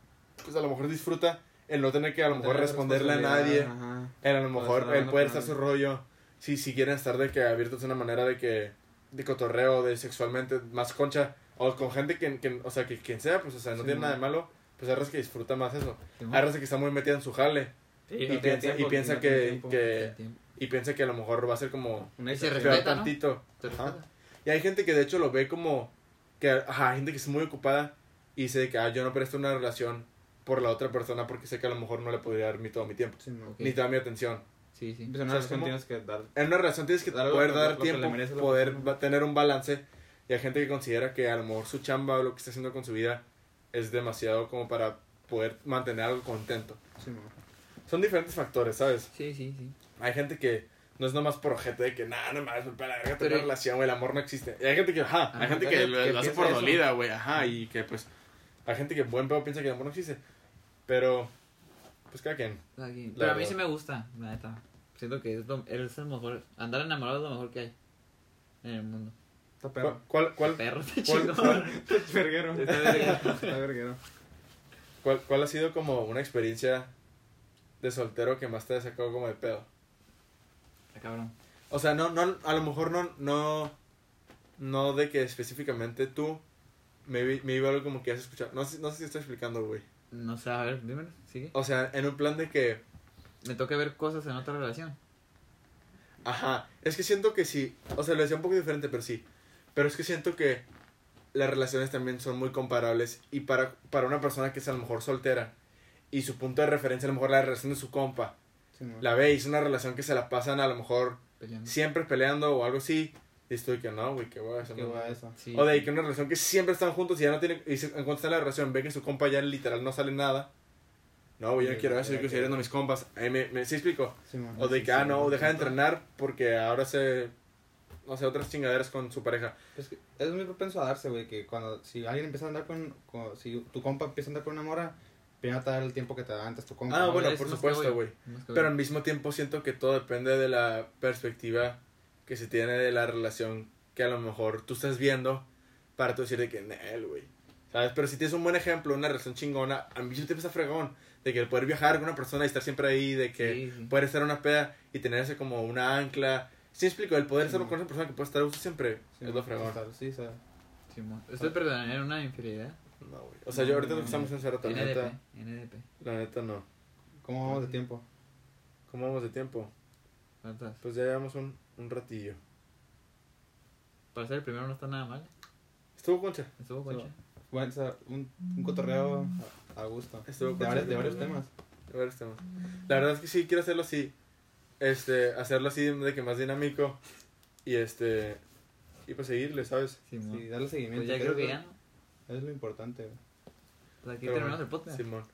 pues a lo mejor disfruta el no tener que a lo mejor responderle a nadie, ajá. el a lo mejor estar el poder estar su rollo. Si, si quieren estar de que abiertos de una manera de que, de cotorreo, de sexualmente, más concha, o con gente que, que o sea, que quien sea, pues, o sea, no Sí, tiene nada de man. malo, pues hay que disfruta más eso. Hay que está muy metida en su jale. Y, no piensa, tiempo, y piensa no que, que y piensa que a lo mejor va a ser como Una Y se respeta, ¿no? tantito. Y hay gente que de hecho lo ve como que ajá, hay gente que es muy ocupada y dice que ah, yo no presto una relación por la otra persona porque sé que a lo mejor no le podría dar mi, todo mi tiempo, Sí, man. Ok. ni toda mi atención. Sí, sí. Pues en una ¿Sabes relación cómo? tienes que dar. En una relación tienes que Dar poder lo- dar tiempo, poder persona. tener un balance. Y hay gente que considera que a lo mejor su chamba o lo que está haciendo con su vida es demasiado como para poder mantener algo contento. Sí. Son diferentes factores, ¿sabes? Sí, sí, sí. Hay gente que no es nomás por ojete de que nada, no mames, para la verga tener Pero- relación, güey, el amor no existe. Y hay gente que, ajá, hay gente que lo, que lo hace piensa por eso. dolida, güey, ajá, y que pues hay gente que buen pedo piensa que el amor no existe. Pero, pues cada quien. Aquí. Pero a mí verdad. sí me gusta, la neta. Siento que es, lo, es el mejor. Andar enamorado es lo mejor que hay en el mundo. Está ¿Cuál, perro. cuál, cuál, Perro, está cuál, chingón. cuál, Verguero. Está verguero. Está verguero. cuál- cuál ha sido como una experiencia de soltero que más te ha sacado como de pedo? Está cabrón. O sea, no, no, a lo mejor no, no, no de que específicamente tú, me, me iba algo como que has escuchado. No sé, no sé si estoy explicando, güey. No sé, a ver, dímelo, sigue. O sea, en un plan de que, Me toca ver cosas en otra relación. ajá, es que siento que sí, o sea, lo decía un poco diferente, pero sí. Pero es que siento que las relaciones también son muy comparables y para, para una persona que es a lo mejor soltera y su punto de referencia a lo mejor la relación de su compa, Sí, la ve y es una relación que se la pasan a lo mejor Peleando. siempre peleando o algo así, y estoy que no, güey, qué guay, eso Qué no- guay eso. Sí. O de ahí que una relación que siempre están juntos y ya no tiene. Y se, en cuanto está en la relación, ve que su compa ya literal no sale nada. No, güey, yo no quiero eso, yo quiero seguir viendo mis compas. Ahí me, me, ¿Sí explico? Sí, mo. O de Sí, que, ah, no, deja de entrenar porque ahora se. No sé, otras chingaderas con su pareja. Es, que es muy propenso a darse, güey, que cuando, si alguien empieza a andar con, con- si tu compa empieza a andar con una mora, primero te da el tiempo que te da antes tu compa. Ah, ¿no? bueno, por supuesto, güey. Pero al mismo tiempo siento que todo depende de la perspectiva que se tiene de la relación que a lo mejor tú estás viendo para tú decir de que, él, güey. ¿Sabes? Pero si tienes un buen ejemplo, una relación chingona, a mí yo te empieza fregón. De que el poder viajar con una persona y estar siempre ahí, de que Sí, poder estar en una peda y tener ese como una ancla. Sí, explico, el poder Sí, estar con esa persona que puede estar a gusto siempre Sí, es lo fregón. total, Sí, Simón. ¿Usted perdonaría una infidelidad? No, güey. O sea, yo ahorita que estamos en Cerro, la NDP. neta, NDP. la neta no. ¿cómo vamos de tiempo? ¿Cómo vamos de tiempo? ¿Cuántas? Pues ya llevamos un, un ratillo. Para ser el primero no está nada mal. Estuvo concha. Estuvo Sí, concha. Bueno, o sea, un, un cotorreo a, a gusto. Estuvo De concha. varios, de varios temas. A ver, este, La verdad es que sí quiero hacerlo así. Este, hacerlo así de que más dinámico. Y este. Y pues seguirle, ¿sabes? Simón. Sí, darle seguimiento. Pues ya que creo que lo- ya, ¿no? Es lo importante. Pues aquí Pero terminamos bueno, el podcast. Simón.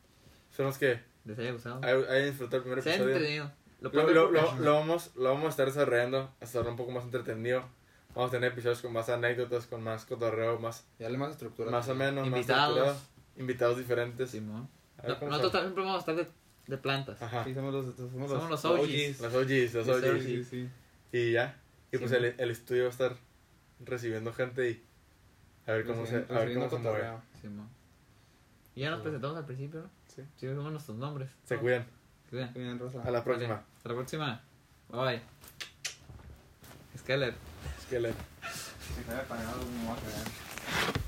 Esperemos que Les haya gustado. hay- hayan disfrutado el primer Se ha episodio. entretenido. Lo Lo, lo, lo, lo vamos, lo vamos a estar desarrollando hasta ahora un poco más entretenido. Vamos a tener episodios con más anécdotas, con más cotorreo, más, Y darle más estructura. más o menos, más Invitados. estructurado. Invitados diferentes. Simón. No- Nosotros también vamos a estar de, de plantas. Ajá. Sí, somos los, somos Somos los, los OGs. Los OGs, los Los OGs. OGs. Sí, sí. Y ya. Y pues el, el estudio va a estar recibiendo gente y a ver cómo se, a ver cómo se mueve. Simón. Y ya nos Sí. presentamos al principio, ¿no? Sí. Sí, dijimos nuestros nombres. Se cuidan. Cuidan. Cuiden, Rosa. A la próxima. Hasta la próxima. Bye bye. Que le- Si sabe para nada, no me voy a quedar.